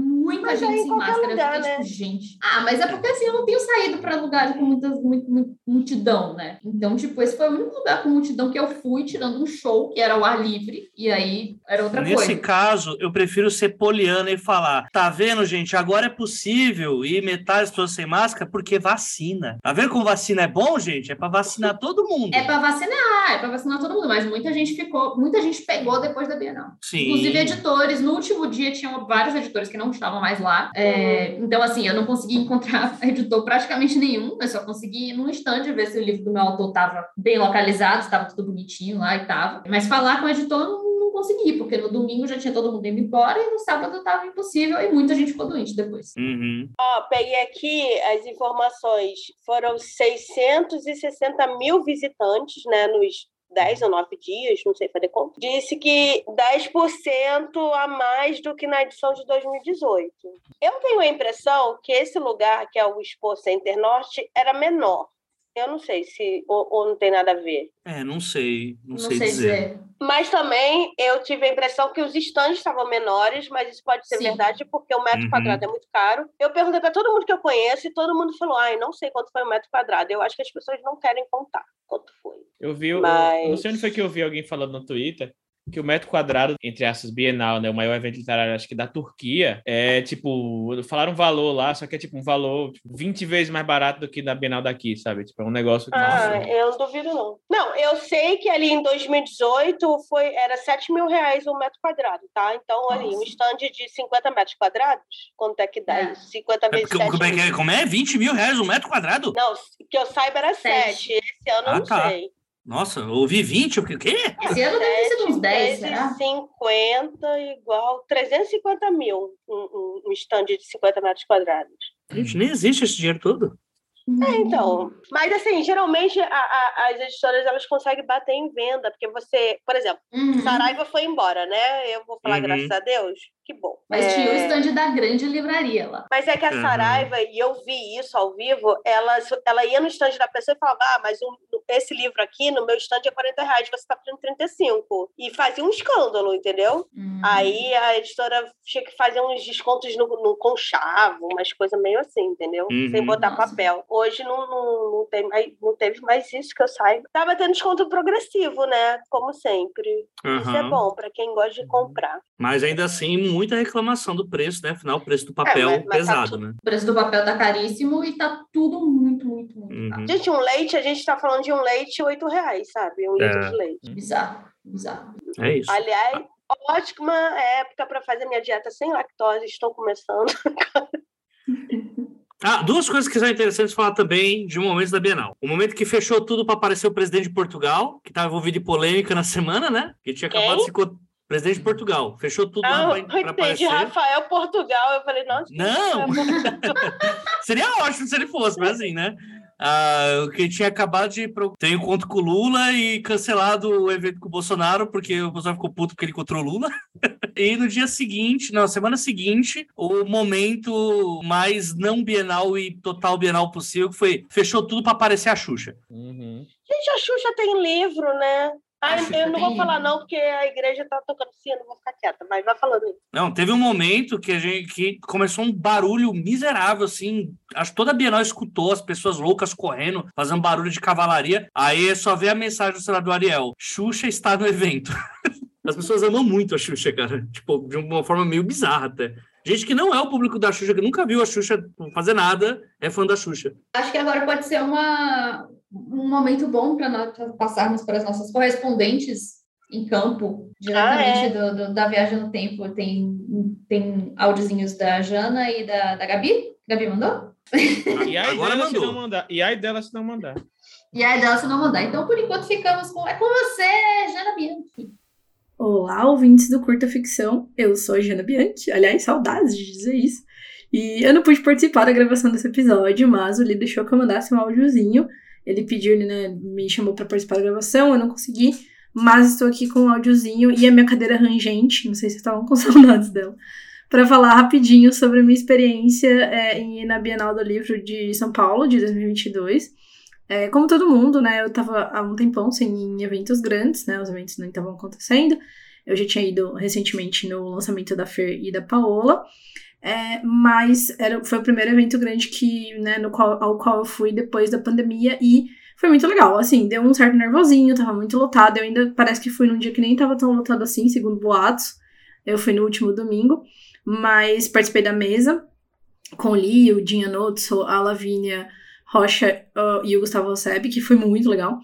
Muita Mas gente sem máscara. lugar, eu fiquei, né? tipo, gente. Ah, mas é porque assim, eu não tenho saído para lugares com muitas, muito, muito multidão, né? Então, tipo, esse foi o único lugar com multidão que eu fui, tirando um show, que era ao ar livre, e aí era outra Nesse coisa. caso, eu prefiro ser poliana e falar: tá vendo, gente? Agora é possível ir metade das pessoas sem máscara porque vacina. Tá vendo como vacina é bom, gente? É pra vacinar todo mundo. É para vacinar, é para vacinar todo mundo, mas muita gente ficou, muita gente pegou depois da Bienal. Sim. Inclusive, editores, no último dia tinham vários editores que não estavam mais lá. É, então, assim, eu não consegui encontrar (laughs) editor praticamente nenhum, eu só consegui ir num stand ver se o livro do meu autor estava bem localizado, estava tudo bonitinho lá e tava. Mas falar com o editor não, não consegui, porque no domingo já tinha todo mundo indo embora e no sábado estava impossível e muita gente ficou doente depois. Uhum. Ó, peguei aqui as informações. Foram 660 mil visitantes, né, nos 10 ou 9 dias, não sei fazer conta. Disse que 10% a mais do que na edição de 2018. Eu tenho a impressão que esse lugar, que é o Expo Center Norte, era menor. Eu não sei se ou, ou não tem nada a ver. É, não sei. Não, Não, sei, sei dizer. dizer. Mas também eu tive a impressão que os estandes estavam menores, mas isso pode ser Sim. verdade porque o metro Uhum. quadrado é muito caro. Eu perguntei para todo mundo que eu conheço e todo mundo falou: ai, não sei quanto foi o metro quadrado. Eu acho que as pessoas não querem contar quanto foi. Eu vi, Mas- eu não sei onde foi que eu vi alguém falando no Twitter que o metro quadrado, entre essas Bienal, né, o maior evento literário, acho que da Turquia, é tipo, falaram um valor lá, só que é tipo um valor tipo, 20 vezes mais barato do que da Bienal daqui, sabe? Tipo, é um negócio que Ah, nossa, eu não duvido, não. Não, eu sei que ali em 2018 foi, era 7 mil reais o metro quadrado, tá? Então, ali, um Nossa. stand de 50 metros quadrados, quanto é que dá É. isso? 50 É vezes porque, 7 como, é que é, mil. como é? 20 mil reais um metro quadrado? Não, que eu saiba era Sete. 7. Esse ano eu Ah, não tá. sei. Nossa, eu ouvi 20, eu fiquei, o quê? Esse ano deve ter sido uns 10, vezes será? 50 igual 350 mil, um, um, um stand de 50 metros quadrados. Gente, nem existe esse dinheiro todo. É, então. Mas assim, geralmente a- a- as editoras elas conseguem bater em venda, porque você, por exemplo, Uhum. Saraiva foi embora, né? Eu vou falar Uhum. graças a Deus, que bom. Mas É, tinha o stand da grande livraria lá. Mas é que a Uhum. Saraiva, e eu vi isso ao vivo, ela, ela ia no stand da pessoa e falava: Ah, mas um- esse livro aqui no meu stand é 40 reais, você está pedindo 35. E fazia um escândalo, entendeu? Uhum. Aí a editora tinha que fazer uns descontos no, no conchavo, umas coisas meio assim, entendeu? Uhum. Sem botar Nossa. papel. Hoje não, não, não, tem mais, não teve mais isso que eu saiba. Tava tendo desconto progressivo, né? Como sempre. Isso é Aham. bom para quem gosta de comprar. Mas ainda assim, muita reclamação do preço, né? Afinal, o preço do papel mas- mas tá pesado, tudo- né? O preço do papel tá caríssimo e tá tudo muito, muito, muito Uhum. caro. Gente, um leite, a gente tá falando de um leite 8 reais, sabe? Um É. litro de leite. Bizarro, bizarro. É isso. Aliás, ótima época para fazer minha dieta sem lactose. Estou começando. (laughs) Ah, duas coisas que são interessantes falar também de momentos da Bienal. O momento que fechou tudo para aparecer o presidente de Portugal, que estava envolvido em polêmica na semana, né? Que tinha acabado de se Presidente de Portugal. Fechou tudo Ah, lá eu para entendi aparecer. Rafael Portugal. Eu falei, nossa. Não! (laughs) Seria ótimo se ele fosse, mas assim, né? Ah, que tinha acabado de ter encontro com o Lula e cancelado o evento com o Bolsonaro, porque o Bolsonaro ficou puto porque ele encontrou o Lula. (laughs) e no dia seguinte, na semana seguinte, o momento mais não bienal e total bienal possível que foi fechou tudo para aparecer a Xuxa. Uhum. Gente, a Xuxa tem livro, né? Ah, eu não vou falar não, porque a igreja tá tocando sino, vou ficar quieta, mas vai falando aí. Não, teve um momento que a gente que começou um barulho miserável, assim. Acho que toda a Bienal escutou as pessoas loucas correndo, fazendo barulho de cavalaria. Aí só ver a mensagem do celular do Ariel: Xuxa está no evento. (laughs) As pessoas amam muito a Xuxa, cara. Tipo, de uma forma meio bizarra até. Gente que não é o público da Xuxa, que nunca viu a Xuxa fazer nada, é fã da Xuxa. Acho que agora pode ser uma, um momento bom para nós passarmos para as nossas correspondentes em campo, diretamente Ah, do, do- da viagem no tempo. Tem, tem áudiozinhos da Jana e da, da Gabi. Gabi mandou? E aí Agora dela se mandou. não mandar. E aí dela se não mandar. E aí dela se não mandar. Então, por enquanto, ficamos com. É com você, Jana Bianchi. Olá, ouvintes do Curta Ficção. Eu sou Jana Bianchi. Aliás, saudades de dizer isso. E eu não pude participar da gravação desse episódio, mas o Lee deixou que eu mandasse um áudiozinho. Ele pediu, ele né, me chamou para participar da gravação, eu não consegui. Mas estou aqui com um áudiozinho e a minha cadeira rangente, não sei se estavam com (laughs) saudades dela, para falar rapidinho sobre a minha experiência é, em na Bienal do Livro de São Paulo, de 2022. É, como todo mundo, né, eu tava há um tempão sem ir em eventos grandes, né, os eventos não estavam acontecendo. Eu já tinha ido recentemente no lançamento da Fer e da Paola, é, mas era, foi o primeiro evento grande que, né, no qual, ao qual eu fui depois da pandemia e foi muito legal. Assim, deu um certo nervosinho, tava muito lotado. Eu ainda parece que fui num dia que nem tava tão lotado assim, segundo boatos. Eu fui no último domingo, mas participei da mesa com o Lee, o Dinha Notso, a Lavínia Rocha uh, e o Gustavo Seb, que foi muito legal.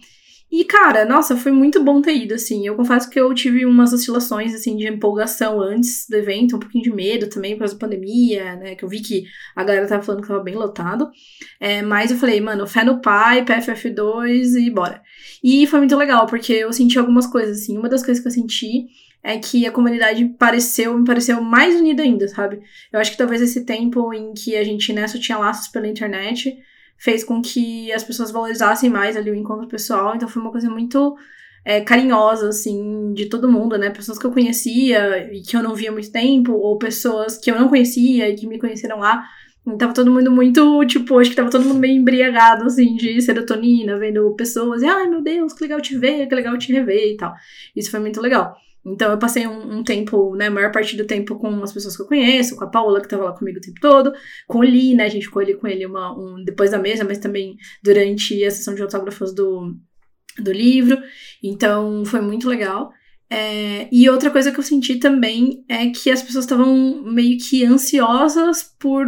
E, cara, nossa, foi muito bom ter ido, assim. Eu confesso que eu tive umas oscilações, assim, de empolgação antes do evento, um pouquinho de medo também por causa da pandemia, né? Que eu vi que a galera tava falando que tava bem lotado. É, mas eu falei, mano, fé no pai, PFF2 e bora. E foi muito legal, porque eu senti algumas coisas, assim. Uma das coisas que eu senti é que a comunidade pareceu, me pareceu mais unida ainda, sabe? Eu acho que talvez esse tempo em que a gente, né, só tinha laços pela internet fez com que as pessoas valorizassem mais ali o encontro pessoal. Então foi uma coisa muito é, carinhosa, assim, de todo mundo, né? Pessoas que eu conhecia e que eu não via há muito tempo, ou pessoas que eu não conhecia e que me conheceram lá. E tava todo mundo muito, tipo, acho que tava todo mundo meio embriagado, assim, de serotonina, vendo pessoas e, ai meu Deus, que legal te ver, que legal te rever e tal. Isso foi muito legal. Então eu passei um, um, tempo, né, a maior parte do tempo com as pessoas que eu conheço, com a Paula, que tava lá comigo o tempo todo, com o Lee, né, a gente ficou ali com ele uma, um, depois da mesa, mas também durante a sessão de autógrafos do, do livro. Então foi muito legal. É, e outra coisa que eu senti também é que as pessoas estavam meio que ansiosas por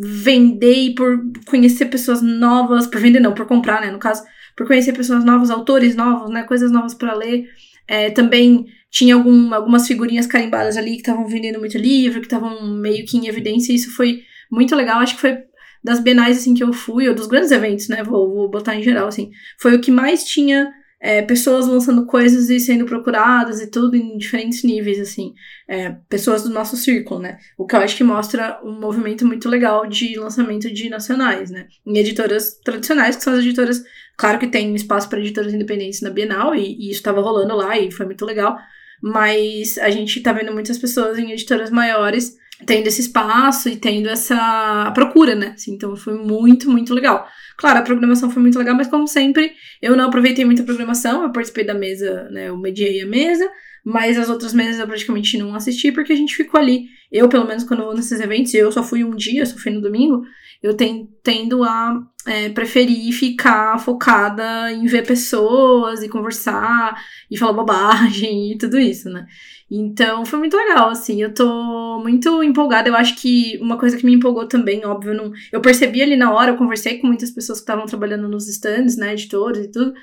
vender e por conhecer pessoas novas, por vender não, por comprar, né, no caso, por conhecer pessoas novas, autores novos, né, coisas novas para ler. É, também tinha algum, algumas figurinhas carimbadas ali que estavam vendendo muito livro, que estavam meio que em evidência, e isso foi muito legal. Acho que foi das bienais assim que eu fui, ou dos grandes eventos, né? Vou, vou botar em geral, assim. Foi o que mais tinha é, pessoas lançando coisas e sendo procuradas e tudo em diferentes níveis, assim. É, pessoas do nosso círculo, né? O que eu acho que mostra um movimento muito legal de lançamento de nacionais, né? Em editoras tradicionais, que são as editoras Claro que tem espaço para editoras independentes na Bienal, e, e isso estava rolando lá, e foi muito legal. Mas a gente tá vendo muitas pessoas em editoras maiores tendo esse espaço e tendo essa procura, né? Assim, então foi muito, muito legal. Claro, a programação foi muito legal, mas como sempre, eu não aproveitei muita programação, eu participei da mesa, né? Eu mediei a mesa, mas as outras mesas eu praticamente não assisti, porque a gente ficou ali. Eu, pelo menos, quando vou nesses eventos, eu só fui um dia, só fui no domingo, eu ten, tendo a é, preferir ficar focada em ver pessoas e conversar e falar bobagem e tudo isso, né? Então foi muito legal, assim, eu tô muito empolgada. Eu acho que uma coisa que me empolgou também, óbvio, não, eu percebi ali na hora, eu conversei com muitas pessoas que estavam trabalhando nos stands, né, editores e tudo.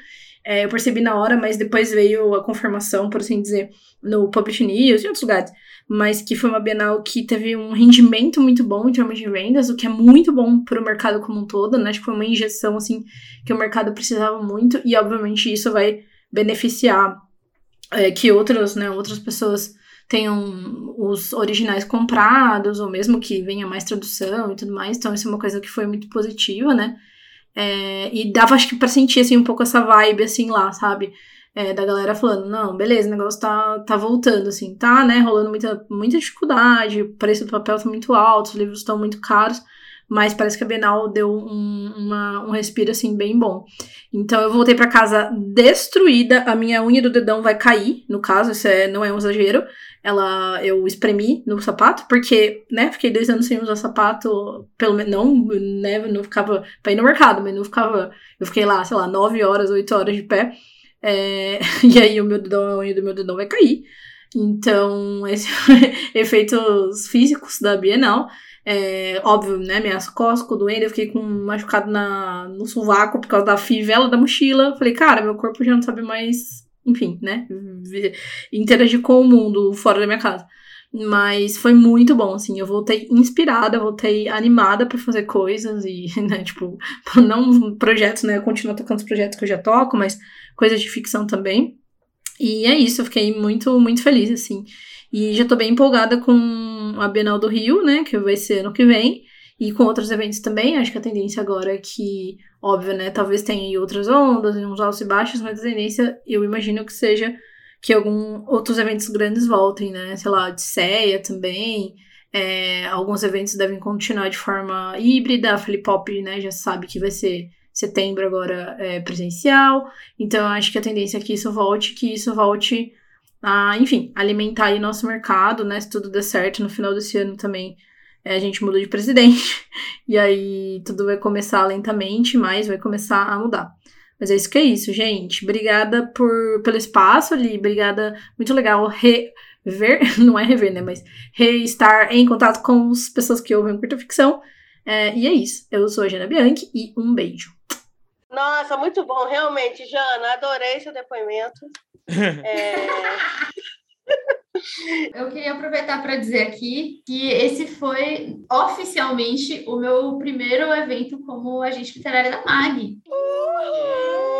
É, eu percebi na hora, mas depois veio a confirmação, por assim dizer, no Publish News e outros lugares. Mas que foi uma Bienal que teve um rendimento muito bom em termos de vendas, o que é muito bom para o mercado como um todo, né? Acho que foi uma injeção, assim, que o mercado precisava muito. E, obviamente, isso vai beneficiar é, que outras, né, outras pessoas tenham os originais comprados, ou mesmo que venha mais tradução e tudo mais. Então, isso é uma coisa que foi muito positiva, né? É, e dava, acho que, pra sentir, assim, um pouco essa vibe, assim, lá, sabe? É, da galera falando, não, beleza, o negócio tá, tá voltando, assim, tá, né? Rolando muita, muita dificuldade, o preço do papel tá muito alto, os livros estão muito caros mas parece que a Bienal deu um, uma, um respiro assim bem bom. Então eu voltei para casa destruída, a minha unha do dedão vai cair, no caso, isso é, não é um exagero. Ela eu espremi no sapato, porque, né, fiquei dois anos sem usar sapato, pelo menos não, né, não ficava pra ir no mercado, mas não ficava. Eu fiquei lá, sei lá, nove horas, oito horas de pé. É, (laughs) e aí o meu dedão, a unha do meu dedão vai cair. Então, (laughs) esse efeitos físicos da Bienal. É, óbvio, né? Minhas costas ficou doendo, eu fiquei com machucado na, no sovaco por causa da fivela da mochila. Falei, cara, meu corpo já não sabe mais, enfim, né? Interagir com o mundo fora da minha casa. Mas foi muito bom, assim. Eu voltei inspirada, voltei animada para fazer coisas e, (laughs) né, tipo, não projetos, né? Eu continuo tocando os projetos que eu já toco, mas coisas de ficção também. E é isso, eu fiquei muito, muito feliz, assim. E já tô bem empolgada com a Bienal do Rio, né? Que vai ser ano que vem. E com outros eventos também. Acho que a tendência agora é que, óbvio, né? Talvez tenha outras ondas, uns altos e baixos, mas a tendência, eu imagino que seja que alguns outros eventos grandes voltem, né? Sei lá, de Ceia também. É, alguns eventos devem continuar de forma híbrida. A Flipop, né, já sabe que vai ser setembro agora é, presencial. Então, acho que a tendência é que isso volte, que isso volte a, enfim, alimentar aí nosso mercado, né? Se tudo der certo, no final desse ano também é, a gente muda de presidente. (laughs) E aí tudo vai começar lentamente, mas vai começar a mudar. Mas é isso que é isso, gente. Obrigada por, pelo espaço ali. Obrigada. Muito legal rever, (laughs) não é rever, né? Mas reestar em contato com as pessoas que ouvem curta ficção. É, e é isso. Eu sou a Jana Bianchi e um beijo. Nossa, muito bom, realmente, Jana. Adorei seu depoimento. (laughs) É... Eu queria aproveitar para dizer aqui que esse foi oficialmente o meu primeiro evento como agente literária da MAG.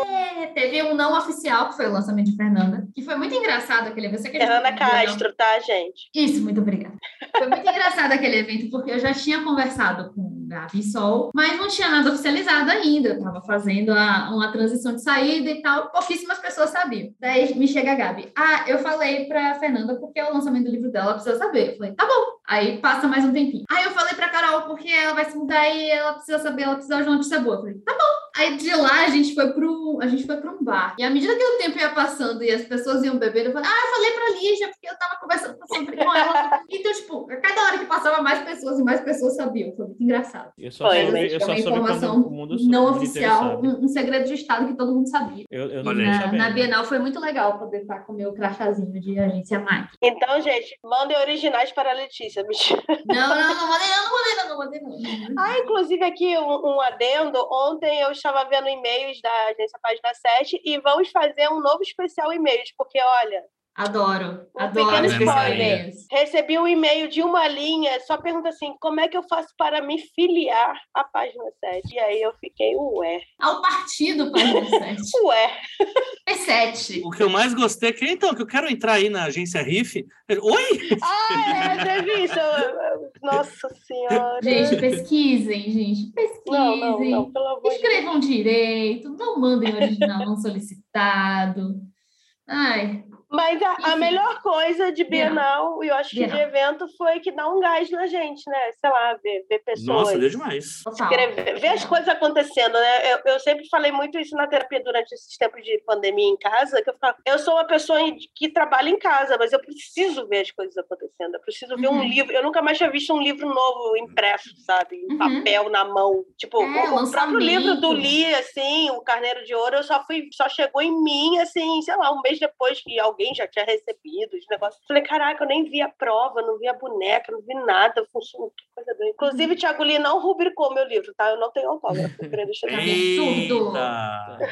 É, teve um não oficial, que foi o lançamento de Fernanda, que foi muito engraçado aquele evento. Fernanda Castro, tá, gente? Isso, muito obrigada. Foi muito engraçado aquele evento, porque eu já tinha conversado com Gabi Sol, mas não tinha nada oficializado ainda. Eu estava fazendo a, uma transição de saída e tal, pouquíssimas pessoas sabiam. Daí me chega a Gabi. Ah, eu falei pra Fernanda porque é o lançamento do livro dela, ela precisa saber. Eu falei, tá bom. Aí passa mais um tempinho. Aí eu falei pra Carol porque ela vai se mudar e ela precisa saber, ela precisa de uma notícia boa. Eu falei, tá bom. Aí de lá a gente foi pro, a gente foi para um bar. E à medida que o tempo ia passando e as pessoas iam beber, eu falei, ah, eu falei pra Lígia, porque eu tava conversando sempre com ela. Então, tipo, a cada hora que passava, mais pessoas e mais pessoas sabiam. Foi muito engraçado. Eu só Foi, soube, eu só soube informação quando o mundo não oficial, um, um segredo de Estado que todo mundo sabia. Eu, eu não Na, sabendo. na Bienal foi muito legal poder estar com o meu crachazinho de agência MAC. Então, gente, mandem originais para a Letícia. mentira. Não, não, não mandei não, não mandei não, não mandei não. Ah, inclusive aqui um, um adendo. Ontem eu estava vendo e-mails da agência Página 7 e vamos fazer um novo especial e-mails, porque olha, Adoro, Um adoro spoiler. recebi um e-mail de uma linha, só pergunta assim: como é que eu faço para me filiar à página 7? E aí eu fiquei, ué, Ao partido, página 7. (laughs) ué. P7. O que eu mais gostei é que, então, que eu quero entrar aí na agência RIF. Oi? Ah, é, teve isso. Nossa Senhora. Gente, pesquisem, gente. Pesquisem. Não, não, não, pelo amor de Deus. Escrevam direito, não mandem original não solicitado. Ai, Mas a, a melhor coisa de Bienal, e eu acho que de Bienal. evento, foi que dá um gás na gente, né? Sei lá, ver, ver pessoas. Nossa, deu demais. escrever, ver as coisas acontecendo, né? Eu, eu sempre falei muito isso na terapia durante esses tempos de pandemia em casa, que eu ficava, eu sou uma pessoa que trabalha em casa, mas eu preciso ver as coisas acontecendo, eu preciso ver um Uhum. livro, eu nunca mais tinha visto um livro novo impresso, sabe? Em Uhum. papel, na mão. Tipo, É, o, o próprio livro do Lee, assim, o Carneiro de Ouro, eu só fui, só chegou em mim, assim, sei lá, um mês depois que alguém alguém já tinha recebido os negócios. Falei, caraca, eu nem vi a prova, não vi a boneca, não vi nada. Que coisa doida. Inclusive, o Thiago Lee não rubricou meu livro, tá? Eu não tenho autógrafo. Queria deixar absurdo.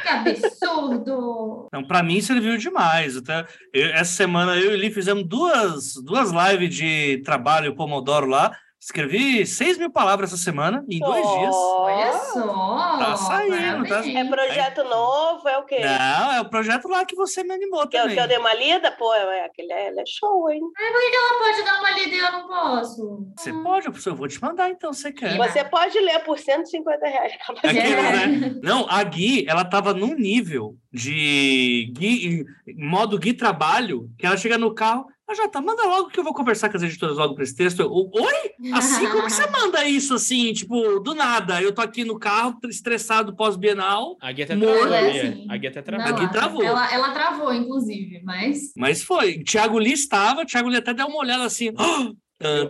Que absurdo! Não, pra mim serviu demais. Até eu- essa semana eu e o Eli fizemos duas, duas lives de trabalho Pomodoro lá. Escrevi 6 mil palavras essa semana, em dois dias. Olha só! Tá saindo, tá-. É projeto novo, é o quê? Não, é o projeto lá que você me animou Que eu, também. que eu dei uma lida? Pô, é, aquele é, ele é show, hein? Ela pode dar uma lida e eu não posso. Você pode, eu vou te mandar então, se você quer. Você pode ler por 150 reais. Aquilo, É. né? Não, a Gui, ela tava num nível de Gui, modo Gui trabalho, que ela chega no carro, ah, já tá, manda logo que eu vou conversar com as editoras logo pra esse texto. Eu, Oi? Assim, como que você (laughs) manda isso assim, tipo, do nada? Eu tô aqui no carro, estressado pós-bienal, A guia até Morto. travou. Ela é a guia. assim. A guia até Não, travou. Aqui ela- travou. Ela, ela travou, inclusive, mas. mas foi. Thiago Lee estava, Thiago Lee até deu uma olhada assim, "Ah, tan."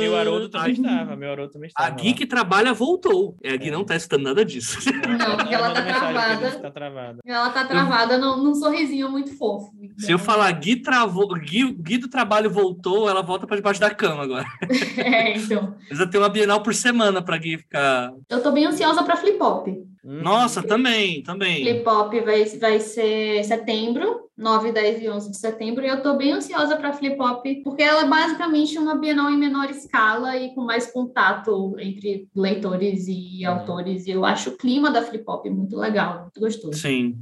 Meu Haroldo também estava. Meu Haroldo também estava. A Gui que trabalha voltou. É, a Gui não tá escutando nada disso. Não, porque ela tá travada. Tá travada. Ela tá travada num, num sorrisinho muito fofo. Se eu falar Gui travou, Gui, Gui do trabalho voltou, ela volta para debaixo da cama agora. (laughs) É, então. Precisa ter uma Bienal por semana para Gui ficar. Eu tô bem ansiosa pra Flip Hop. Hum. Nossa, também, também. Flip Hop vai, vai ser setembro, 9, 10 e 11 de setembro, e eu tô bem ansiosa para Flip Hop, porque ela é basicamente uma Bienal em menor escala e com mais contato entre leitores e autores, e eu acho o clima da Flip Hop muito legal, muito gostoso. Sim.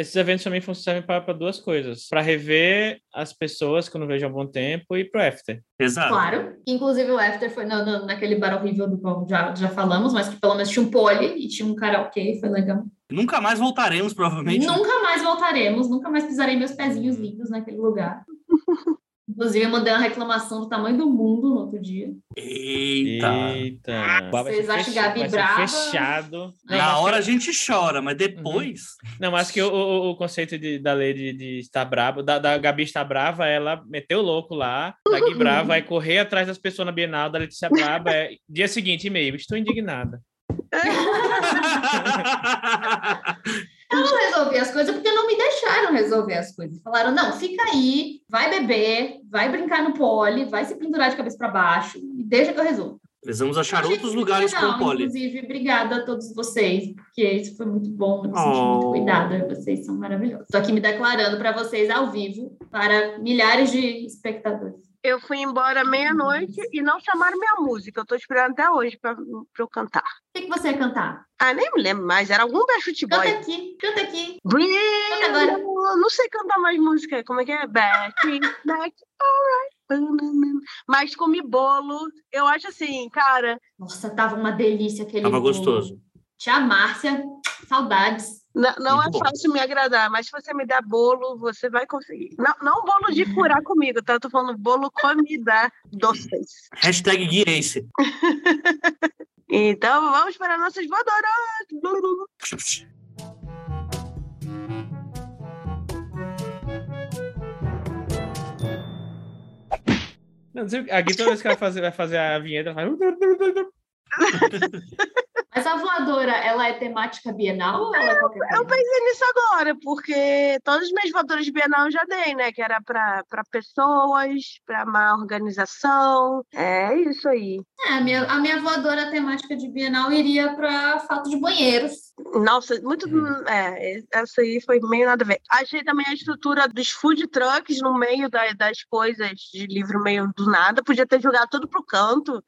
Esses eventos também servem para duas coisas. Para rever as pessoas que eu não vejo há um bom tempo e pro after. Exato. Claro. Inclusive o After foi no- no- naquele bar horrível do qual já, já falamos, mas que pelo menos tinha um pole e tinha um karaokê, foi legal. Nunca mais voltaremos, provavelmente. Nunca mais voltaremos, nunca mais pisarei meus pezinhos lindos naquele lugar. (laughs) Inclusive, eu mandei uma reclamação do tamanho do mundo no outro dia. Eita. Eita. Vai Vocês acham Gabi brava? fechado. Não, Na hora a que- gente chora, mas depois. Não, mas que o, o, o conceito de, da lei de, de estar brava, da, da Gabi estar brava, ela meteu o louco lá, da Gui brava, vai correr atrás das pessoas na Bienal, da Letícia brava, é, dia seguinte, e-mail, estou indignada. (laughs) Eu não resolvi as coisas porque não me deixaram resolver as coisas. Falaram, não, fica aí, vai beber, vai brincar no pole, vai se pendurar de cabeça para baixo e deixa que eu resolvo. Precisamos achar outros lugares legal, com pole. Inclusive, obrigada a todos vocês, porque isso foi muito bom, eu me senti Oh. muito cuidada, vocês são maravilhosos. Estou aqui me declarando para vocês ao vivo, para milhares de espectadores. Eu fui embora meia-noite e não chamaram minha música. Eu tô esperando até hoje pra, pra eu cantar. O que, que você ia cantar? Ah, nem me lembro mais. Era algum Backstreet Canta Boy. aqui, canta aqui. Brilho, agora. Não sei cantar mais música. Como é que é? Back, back, alright. Mas comi bolo. Eu acho assim, cara. Nossa, tava uma delícia aquele Tava bolo. gostoso. Tia Márcia, saudades. Não Muito é bom. fácil me agradar, mas se você me der bolo, você vai conseguir. Não, não bolo de furar comigo, tá? Eu tô falando bolo comida doces. Hashtag Gui Ace. (laughs) Então vamos para nossas voadoras. Não, não sei, a Gui, toda vez que ela fazer, vai fazer a vinheta, ela faz... (laughs) Mas a voadora, ela é temática bienal ou ela é qualquer Eu pensei nisso agora, porque todas as minhas voadoras de Bienal eu já dei, né? Que era para pessoas, para má organização. É isso aí. É, a, minha, a minha voadora temática de bienal iria para fato de banheiros. Nossa, muito. Hum. É, essa aí foi meio nada a ver. Achei também a estrutura dos food trucks no meio da- das coisas de livro meio do nada. Podia ter jogado tudo pro canto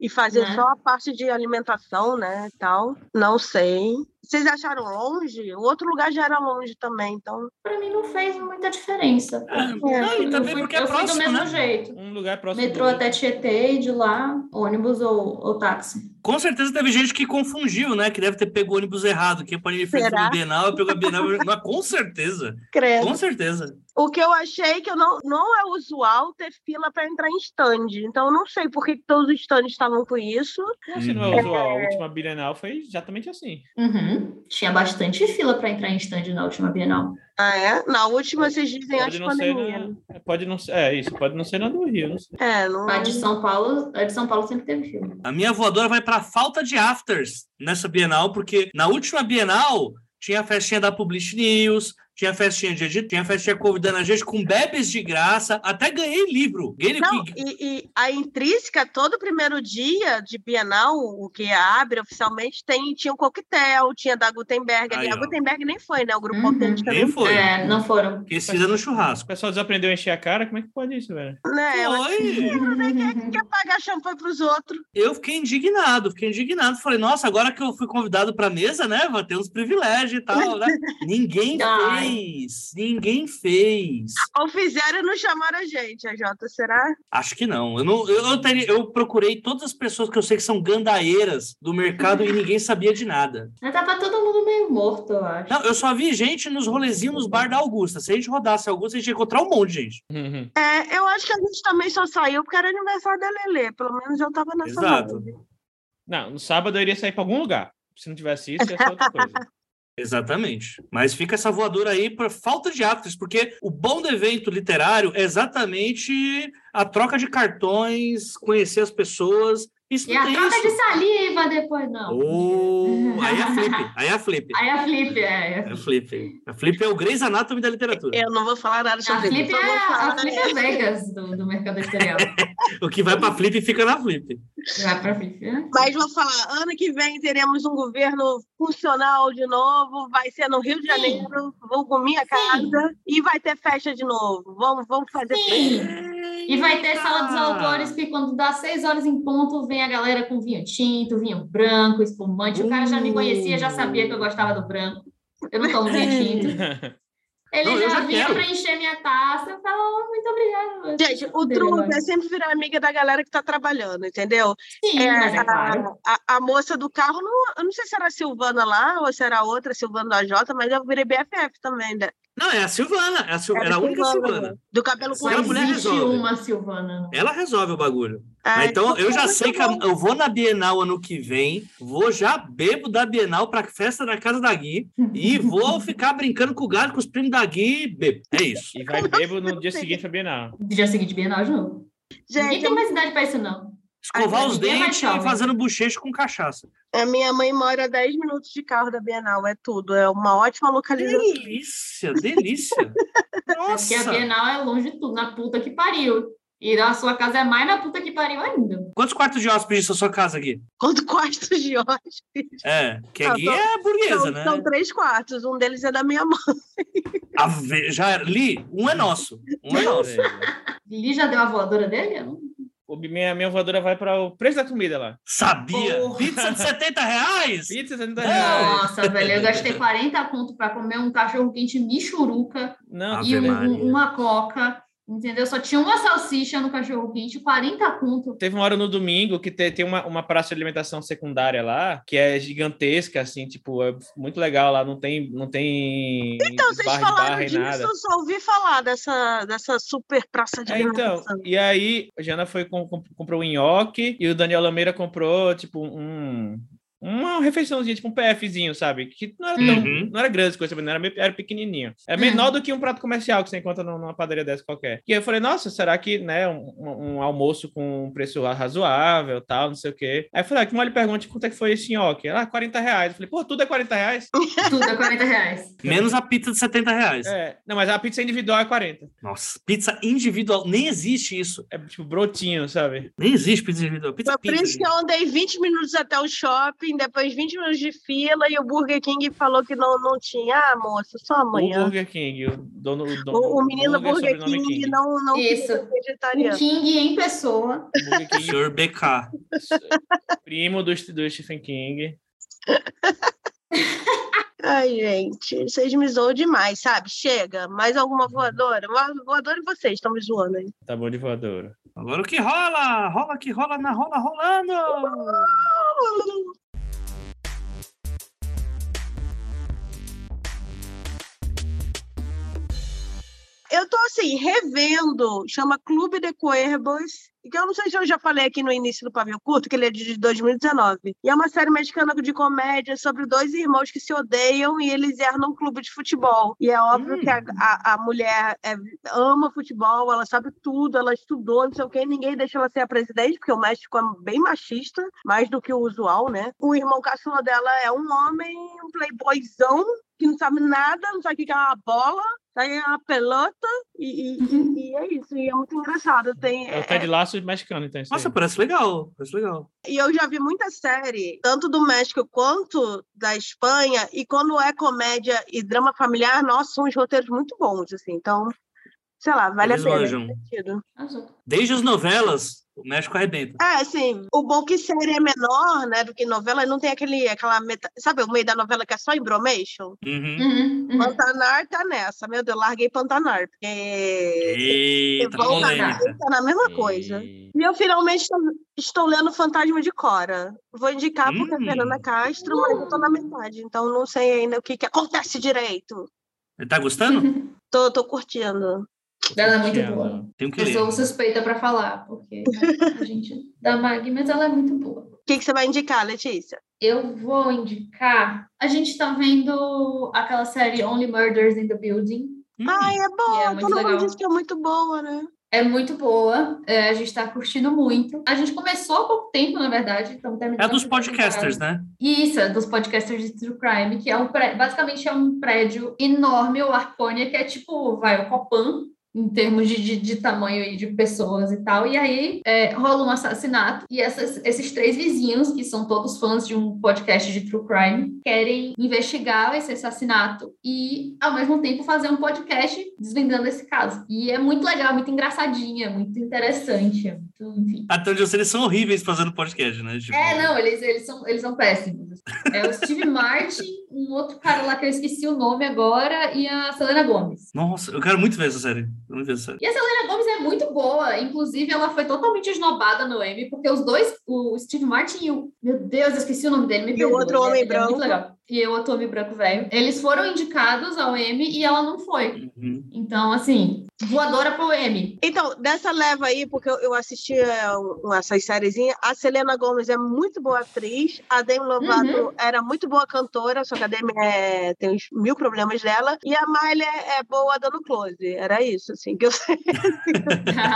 e fazer Né? só a parte de alimentação, né? Tal. Não sei. Vocês acharam longe? O outro lugar já era longe também, então. Para mim não fez muita diferença. É, Eu não, e também fui, porque é próximo, do mesmo né? jeito. Um lugar próximo Metrô até Tietê e de lá, ônibus ou, ou táxi. Com certeza teve gente que confundiu, né? Que deve ter pego o ônibus errado, que é para ele frente Será? do Bienal e pegou a Bienal. (laughs) Não, com certeza. Credo. Com certeza. O que eu achei que eu não, não é usual ter fila para entrar em stand. Então, eu não sei por que todos os stands estavam com isso. Não, se não é usual. A última Bienal foi exatamente assim. Uhum. Tinha bastante fila para entrar em stand na última bienal. Ah, é? Na última, vocês dizem Pode antes não ser pandemia. na... Pode não ser... É, isso. Pode não ser na do Rio, não sei. É, não. A de São Paulo, a de São Paulo sempre teve fila. A minha voadora vai para falta de afters nessa Bienal, porque na última Bienal tinha a festinha da Publish News, tinha festinha de edito, tinha festinha convidando a gente com bebes de graça, até ganhei livro. Ganhei Não, que- e, e a intrínseca, todo primeiro dia de Bienal, o que abre oficialmente, tem, tinha um coquetel, tinha da Gutenberg ali. Aí, A ó. Gutenberg nem foi, né? O grupo Uhum. autêntico Nem nem foi. É, não foram. Fizeram no O churrasco. pessoal desaprendeu a encher a cara, como é que pode isso, velho? né? Foi. quer pagar champanhe pros outros. Eu fiquei indignado, fiquei indignado. Falei, nossa, agora que eu fui convidado pra mesa, né? Vou ter uns privilégios e tal, né? (laughs) Ninguém Ai. Fez. Ninguém fez. Ou fizeram e não chamaram a gente, a Jota, será? Acho que não. Eu, não, eu, eu, teria- eu procurei todas as pessoas que eu sei que são gandaeiras do mercado e ninguém (laughs) sabia de nada. Mas tava todo mundo meio morto, eu acho. Não, eu só vi gente nos rolezinhos nos bar da Augusta. Se a gente rodasse a Augusta, a gente ia encontrar um monte de gente. Uhum. É, eu acho que a gente também só saiu porque era aniversário da Lelê. Pelo menos eu tava nessa Exato. Não, no sábado eu iria sair pra algum lugar. Se não tivesse isso, ia ser outra coisa. (laughs) Exatamente. Mas fica essa voadora aí por falta de atos, porque o bom do evento literário é exatamente a troca de cartões, conhecer as pessoas. Isso E não a tem troca isso. de saliva depois, não. Oh, aí é a (laughs) flip, aí é a flip. Aí a Flip, é. É a flip. A flip é o Grey's Anatomy da literatura. Eu não vou falar nada A sobre Flip isso. é eu vou falar- a Flip é Vegas do, do mercado editorial. (laughs) O que vai pra flip fica na flip. Vai pra Flip, né? Mas vou falar, ano que vem teremos um governo funcional de novo, vai ser no Rio de Sim. Janeiro, vou com minha casa e vai ter festa de novo. Vamos, vamos fazer festa. E vai ter sala dos autores que quando dá seis horas em ponto, vem a galera com vinho tinto, vinho branco, espumante. O cara já me conhecia, já sabia que eu gostava do branco. Eu não tomo vinho tinto. (laughs) Ele Não, já, já vinha quero. para encher minha taça. Eu falo, oh, muito obrigada. Gente, o truque é sempre virar amiga da galera que está trabalhando, entendeu? Sim, É, mas é claro. a, a- a moça do carro, não, eu não sei se era a Silvana lá ou se era a outra, Silvana da Jota, mas eu virei BFF também. né? Não, é a Silvana. É a Sil- Era a única Silvana. Do cabelo Só a curto. mulher existe resolve. uma Silvana. Ela resolve o bagulho. Ah, Mas então, eu já muito sei que a- eu vou na Bienal ano que vem, vou já bebo da Bienal pra festa na casa da Gui (laughs) e vou ficar brincando com o galho, com os primos da Gui e bebo. É isso. E vai bebo no dia seguinte pra Bienal. Dia seguinte, Bienal de novo. Ninguém Gente, tem mais idade para isso, não. Escovar Ai, os mais dentes e fazendo bochecho com cachaça. a minha mãe mora a 10 minutos de carro da Bienal, é tudo. É uma ótima localização. Delícia, delícia. (laughs) É porque a Nossa. Bienal é longe de tudo, na puta que pariu. E a sua casa é mais na puta que pariu ainda. Quantos quartos de hóspedes na sua casa, Gui? Quanto quartos de hóspedes? É, que a Não, Gui são- é burguesa, São, né? são três quartos, um deles é da minha mãe. (laughs) A ve- Já. Li, um é nosso. Um é nosso. Lili já deu a voadora dele? Eu não- O, minha, minha voadora vai para o preço da comida lá. Sabia? Porra. Pizza de 70 reais? Pizza 70 reais. Nossa, velho, eu gastei 40 conto pra comer um cachorro quente michuruca Não, e um- uma coca, entendeu? Só tinha uma salsicha no cachorro quente, 40 conto. Teve uma hora no domingo que te- tem uma, uma praça de alimentação secundária lá, que é gigantesca, assim, tipo, é muito legal lá, não tem, não tem Então, vocês barra de barra falaram disso, nada. eu só ouvi falar dessa, dessa super praça de É, então, alimentação. e aí, a Jana foi, com- com- comprou um nhoque e o Daniel Lameira comprou, tipo, um, uma refeiçãozinha, tipo um PFzinho, sabe? Que não era, tão, Uhum. não era grande coisa, não era, meio- era pequenininho. É menor do que um prato comercial que você encontra num- numa padaria dessa qualquer. E aí eu falei, nossa, será que, né, um, um- almoço com um preço razoável, tal, não sei o quê. Aí eu falei, ah, que mal lhe pergunte quanto é que foi esse nhoque. Ela, ah, 40 reais. Eu falei, pô, tudo é 40 reais? (laughs) Tudo é 40 reais. Menos a pizza de 70 reais. É, não, mas a pizza individual é 40. Nossa, pizza individual. Nem existe isso. É tipo brotinho, sabe? Nem existe pizza individual. Pizza Foi por pizza. isso que eu andei 20 minutos até o shopping, depois 20 minutos de fila e o Burger King falou que não, não tinha. Ah, moça, só O amanhã. Burger King, o dono, o dono O, o menino Burger, sobrenome King, não, não Isso. ser O vegetariano. King em pessoa. Burger King, Senhor BK. (laughs) primo do, do Stephen King. (laughs) Ai, gente, vocês me zoam demais, sabe? Chega, mais alguma voadora? Uma voadora e vocês estão me zoando aí. Tá bom de voadora. Agora o que rola? Rola que rola na rola rolando. Eu tô assim, revendo, chama Clube de Cuervos, que eu não sei se eu já falei aqui no início do Pavio Curto, que ele é de 2019. E é uma série mexicana de comédia sobre dois irmãos que se odeiam e eles herdam um clube de futebol. E é óbvio Hum. que a, a, a mulher é- ama futebol, ela sabe tudo, ela estudou, não sei o quê, ninguém deixa ela ser a presidente, porque o México é bem machista, mais do que o usual, né? O irmão caçula dela é um homem, um playboyzão, que não sabe nada, não sabe o que é uma bola, sabe é uma pelota, e, e- Uhum. e é isso, e é muito engraçado. Tem, É o Ted Laço mexicano, então. Nossa, parece legal. Parece legal. E eu já vi muita série, tanto do México quanto da Espanha, e quando é comédia e drama familiar, nossa, são uns roteiros muito bons, assim. Então, sei lá, vale Eles a pena. é. Desde as novelas, o México arrebenta. É, assim, o bom que série é menor, né, do que novela, não tem aquele, aquela meta... Sabe o meio da novela que é só embromation? Uhum. Uhum, uhum. Pantanar tá nessa. Meu Deus, larguei Pantanar, porque... Eita, Volta tá na mesma coisa. E- eu finalmente estou, estou lendo Fantasma de Cora. Vou indicar porque é Hum. Fernanda Castro, mas eu tô na metade, então não sei ainda o que, que acontece direito. Tá gostando? Tô, tô curtindo. Ela é muito Ela- boa. Tenho que Eu ler. sou suspeita pra falar, porque né, a gente da Mag, mas ela é muito boa. O que, que você vai indicar, Letícia? Eu vou indicar. A gente tá vendo aquela série Only Murders in the Building. Hum, Ai, é boa. é muito Todo mundo legal. diz que é muito boa, né? É muito boa. é, a gente tá curtindo muito. A gente começou há pouco tempo, na verdade. Então é dos podcasters, né? Isso, é dos podcasters de True Crime, que é um pré- basicamente é um prédio enorme, o Arconia, que é tipo, vai, o Copan, em termos de, de, de tamanho e de pessoas e tal. E aí é, rola um assassinato, e essas- esses três vizinhos, que são todos fãs de um podcast de True Crime, querem investigar esse assassinato e, ao mesmo tempo, fazer um podcast desvendando esse caso. E é muito legal, muito engraçadinha, muito interessante, é muito, enfim. Até onde eu sei, eles são horríveis fazendo podcast, né? Tipo, É, não, eles, eles, são, eles são péssimos. É o Steve Martin, um outro cara lá que eu esqueci o nome agora, e a Selena Gomez. Nossa, eu quero muito ver essa série. Eu não ver essa série. E a Selena Gomez é muito boa. Inclusive, ela foi totalmente esnobada no Emmy, porque os dois, o Steve Martin e o. Meu Deus, eu esqueci o nome dele. Me E o outro é- homem é muito branco. legal. E o outro homem branco velho. Eles foram indicados ao Emmy e ela não foi. Uhum. Então, assim, voadora pro Emmy. Então, dessa leva aí, porque eu, eu assisti é, um- essas sériezinhas, a Selena Gomez é muito boa atriz, a Demi Lovato Uhum. era muito boa cantora, só que a Demi é, tem uns mil problemas dela, e a Miley é, é boa dando close. Era isso, assim, que eu sei. (laughs)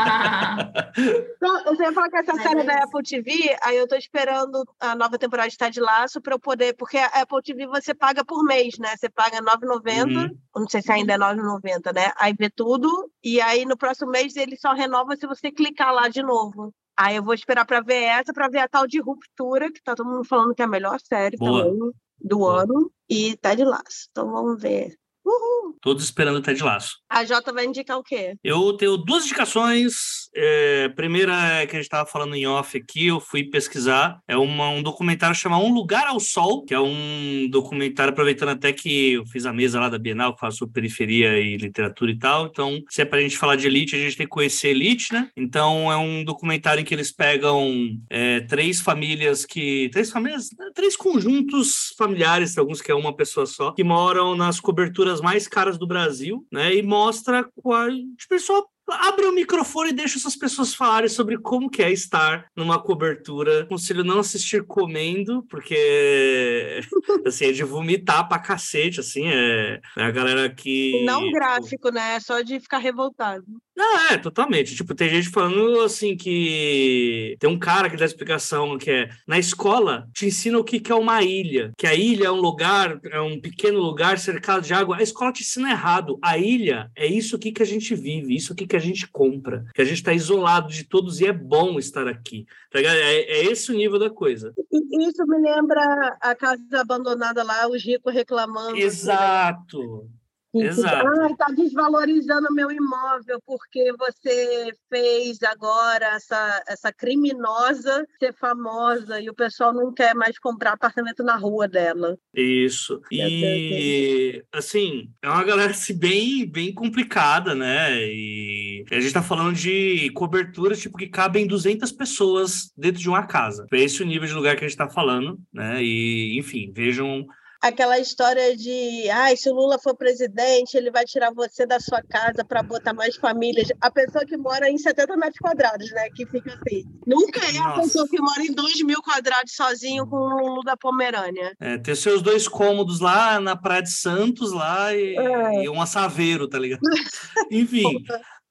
Não, eu ia falar que essa Mas série é da isso. Apple TV, aí eu tô esperando a nova temporada de Ted Laço para eu poder, porque a Apple TV você paga por mês, né? Você paga R$ 9,90, Uhum. não sei se ainda é 9,90, né? Aí vê tudo, e aí no próximo mês ele só renova se você clicar lá de novo. Aí eu vou esperar para ver essa, para ver a tal de Ruptura, que tá todo mundo falando que é a melhor série Boa. também do Boa. ano, e Ted Laço. Então vamos ver. Uhul. Todos esperando o Ted Laço. A Jota vai indicar o quê? Eu tenho duas indicações. É, primeira é que a gente estava falando em off aqui, eu fui pesquisar. É uma- um documentário chamado Um Lugar ao Sol, que é um documentário, aproveitando até que eu fiz a mesa lá da Bienal, que fala periferia e literatura e tal. Então, se é pra gente falar de elite, a gente tem que conhecer elite, né? Então, é um documentário em que eles pegam é, três famílias que. Três famílias? né? Três conjuntos familiares, alguns que é uma pessoa só, que moram nas coberturas mais caras do Brasil, né? E mostra qual. Tipo, ele só abre o microfone e deixa essas pessoas falarem sobre como que é estar numa cobertura. Conselho não assistir comendo, porque (laughs) assim, é de vomitar pra cacete, assim, é, é a galera que. Não tipo, gráfico, né? É só de ficar revoltado. Não, é, totalmente. Tipo, tem gente falando assim que. Tem um cara que dá explicação que é na escola te ensina o que que é uma ilha. Que a ilha é um lugar, é um pequeno lugar cercado de água. A escola te ensina errado. A ilha é isso aqui que a gente vive, isso aqui que a gente compra. Que a gente tá isolado de todos e é bom estar aqui. Tá? É, é esse o nível da coisa. Isso me lembra a casa abandonada lá, os ricos reclamando. né? Exato. Ah, está desvalorizando meu imóvel porque você fez agora essa, essa criminosa ser famosa e o pessoal não quer mais comprar apartamento na rua dela. Isso. E assim, é uma galera assim, bem, bem complicada, né? E a gente tá falando de coberturas tipo que cabem 200 pessoas dentro de uma casa. É esse o nível de lugar que a gente tá falando, né? E enfim, vejam aquela história de ai, se o Lula for presidente, ele vai tirar você da sua casa para botar mais famílias. A pessoa que mora em 70 metros quadrados, né? Que fica assim. Nunca é a Nossa. pessoa que mora em 2 mil quadrados sozinho com o Lulu da Pomerânia. É, ter seus dois cômodos lá na Praia de Santos lá e, É. e um assaveiro, tá ligado? (laughs) Enfim.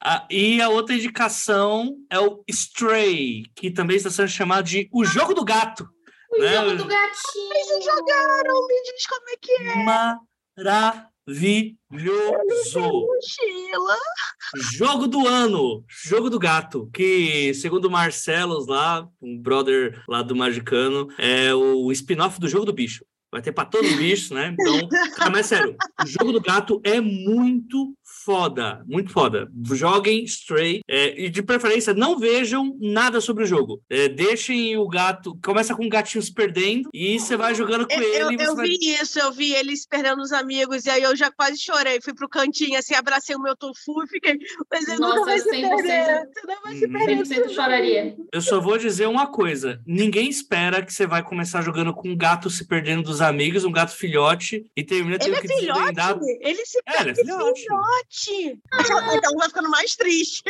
a- e a outra indicação é o Stray, que também está sendo chamado de O Jogo do Gato. O Né? jogo do gatinho. Eles jogaram, me diz como é que é. Maravilhoso. Mochila. Jogo do ano, jogo do gato, que segundo o Marcelos lá, um brother lá do Magicano, é o spin-off do jogo do bicho. Vai ter pra todos os bichos, né? Então, cara, mas sério, o jogo do gato é muito foda, muito foda. Joguem Stray é, e de preferência não vejam nada sobre o jogo. É, deixem o gato, começa com o gatinho se perdendo e você vai jogando com Eu, ele. eu, eu vai- vi isso, eu vi eles perdendo os amigos, e aí eu já quase chorei. Fui pro cantinho, assim, abracei o meu tofu e fiquei. Mas ele nunca Nossa, vai se 100%. perder. Você não vai se Uhum. perder. 100% choraria. Eu só vou dizer uma coisa: ninguém espera que você vai começar jogando com um gato se perdendo dos amigos, um gato filhote, e termina Ele tendo é que filhote? desvendar. Ele se É, ele é perde filhote. Filhote. Então vai ficando mais triste.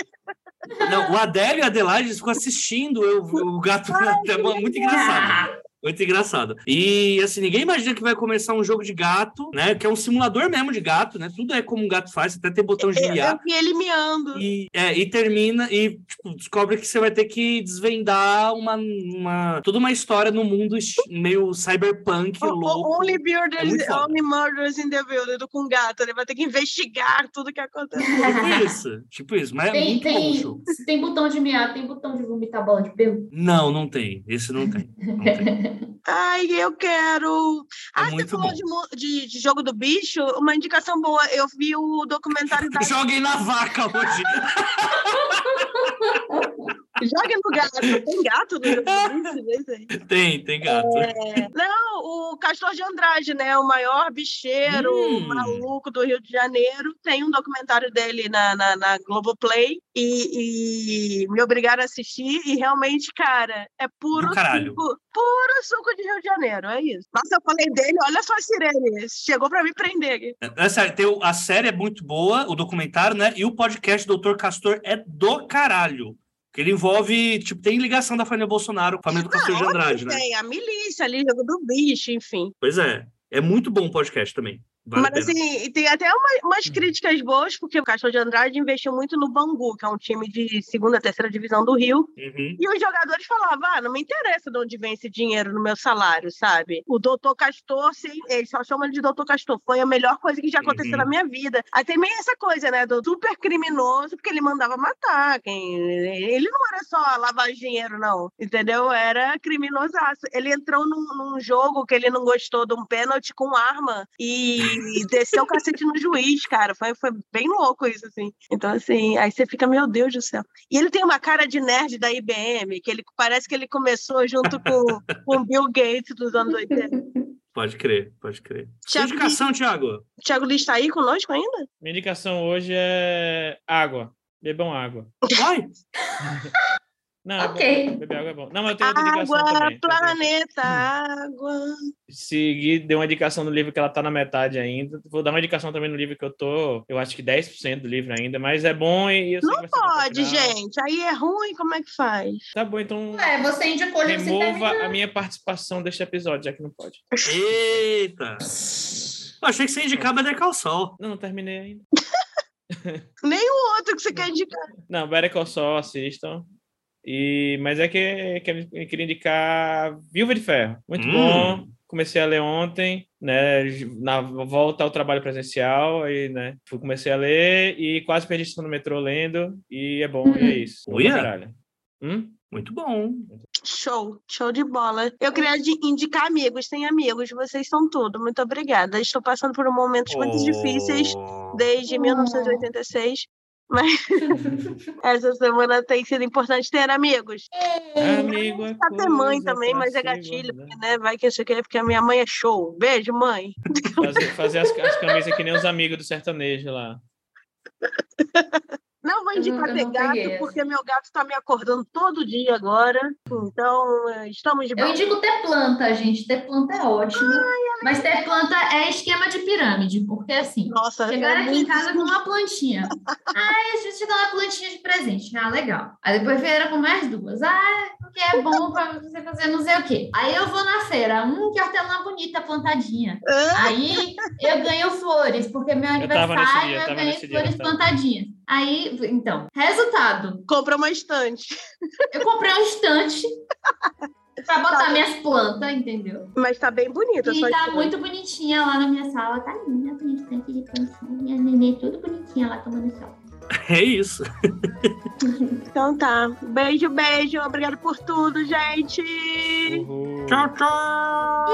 Não, o Adélio e a Adelaide ficam assistindo eu, o gato. (laughs) é muito engraçado. Muito engraçado. E assim, ninguém imagina que vai começar um jogo de gato, né? Que é um simulador mesmo de gato, né? Tudo é como um gato faz, até tem botão de Eu, miar. eu vi ele miando. E, é, e termina e tipo, descobre que você vai ter que desvendar uma, uma toda uma história no mundo meio cyberpunk O- louco. Only, É builders, foda. only murders in the building, com gato. Ele vai ter que investigar tudo que aconteceu. Tipo isso, tipo isso, mas é Tem, muito bom o tem, se tem botão de miar, tem botão de vomitar bola de pelo. Não, não tem. Esse não tem. Não tem. Ai, eu quero. É ah, você falou de, de, de jogo do bicho? Uma indicação boa. Eu vi o documentário da. (laughs) Joguem na vaca hoje. (laughs) Joga no gato. Tem gato no. (laughs) Tem, tem gato. É, Não, o Castor de Andrade, né? O maior bicheiro Hum. maluco do Rio de Janeiro. Tem um documentário dele na, na, na Globoplay e, e me obrigaram a assistir. E realmente, cara, é puro suco. Puro suco de Rio de Janeiro, é isso. Nossa, eu falei dele, olha só a sirene. Chegou pra me prender aqui. É sério, tem a série é muito boa, o documentário, né? E o podcast Doutor Castor é do caralho. Que ele envolve, tipo, tem ligação da família Bolsonaro com a família do Castor de óbvio Andrade, né? Tem a milícia ali, jogo do bicho, enfim. Pois é. É muito bom o podcast também. Vale Mas assim, e tem até uma- umas críticas boas, porque o Castor de Andrade investiu muito no Bangu, que é um time de segunda, terceira divisão do Rio. Uhum. E os jogadores falavam: ah, não me interessa de onde vem esse dinheiro no meu salário, sabe? O doutor Castor, sim, eles só chamam ele de doutor Castor, foi a melhor coisa que já aconteceu Uhum. na minha vida. Aí tem meio essa coisa, né, do super criminoso, porque ele mandava matar. Quem... Ele não era só lavar dinheiro, não, entendeu? Era criminosaço. Ele entrou num, num jogo que ele não gostou de um pênalti com arma e desceu o cacete no juiz, cara. Foi, foi bem louco isso, assim. Então, assim, aí você fica, meu Deus do céu. E ele tem uma cara de nerd da IBM, que ele parece que ele começou junto com com o Bill Gates dos anos 80. Pode crer, pode crer. Thiago indicação, Thiago? Thiago Lee está aí conosco ainda? Minha indicação hoje é água. Bebam água. Vai! (laughs) Não, é Ok. Beber água é bom. Não, mas eu tenho outra indicação Água, também. Eu tenho- planeta, água. Segui, deu uma indicação no livro que ela tá na metade ainda. Vou dar uma indicação também no livro que eu tô, eu acho que 10% do livro ainda, mas é bom e pra Pode, gente. Aí é ruim, como é que faz? Tá bom, então É, você indicou, já você remova a minha participação deste episódio, já que não pode. Eita! Eu achei que você ia indicar Better Call Saul. Não, não terminei ainda. (laughs) Nem o outro que você quer indicar. Não, Better Call Saul, assistam. E, mas é que, que eu queria indicar Viúva de Ferro. Muito Hum. bom. Comecei a ler ontem, né? Na volta ao trabalho presencial, aí, né? Fui, comecei a ler e quase perdi isso no metrô lendo. E é bom, e é isso. Bom pra Olha. caralho. Hum? Muito bom. Show, show de bola. Eu queria indicar amigos, tem amigos, vocês são tudo. Muito obrigada. Estou passando por momentos muito difíceis Oh. desde Oh. 1986. Mas (laughs) essa semana tem sido importante ter amigos. Amigo é Pra ter mãe coisa também, mas é gatilho, porque, né? Vai que isso aqui é porque a minha mãe é show. Beijo, mãe. Fazer, fazer as, as camisas que nem os amigos do sertanejo lá. (laughs) Não vou Eu não- indicar eu ter gato, porque meu gato está me acordando todo dia agora. Então, eh, estamos de Eu indico ter planta, gente. Ter planta é ótimo. Mas ter planta é esquema de pirâmide, porque assim, Nossa, chegaram é aqui em casa com uma plantinha. Ai, a gente dá uma plantinha de presente. Ah, legal. Aí depois vieram com mais duas. Ah, porque é bom pra você fazer não sei o quê. Aí eu vou na feira. Hum, que hortelã bonita, plantadinha. Hã? Aí eu ganho flores, porque meu Eu tava nesse aniversário dia, eu, eu tava ganhei nesse dia, flores eu tava. plantadinhas. Aí, então, resultado. Compra uma estante. Eu comprei um estante (laughs) pra botar Tá. minhas plantas, entendeu? Mas tá bem bonita. E tá estante. muito bonitinha lá na minha sala. Tá linda, minha estante de plantinha. Neném tudo bonitinha lá tomando sol. (laughs) É isso. (laughs) Então tá. Beijo, beijo. Obrigado por tudo, gente. Uhul. Tchau, tchau.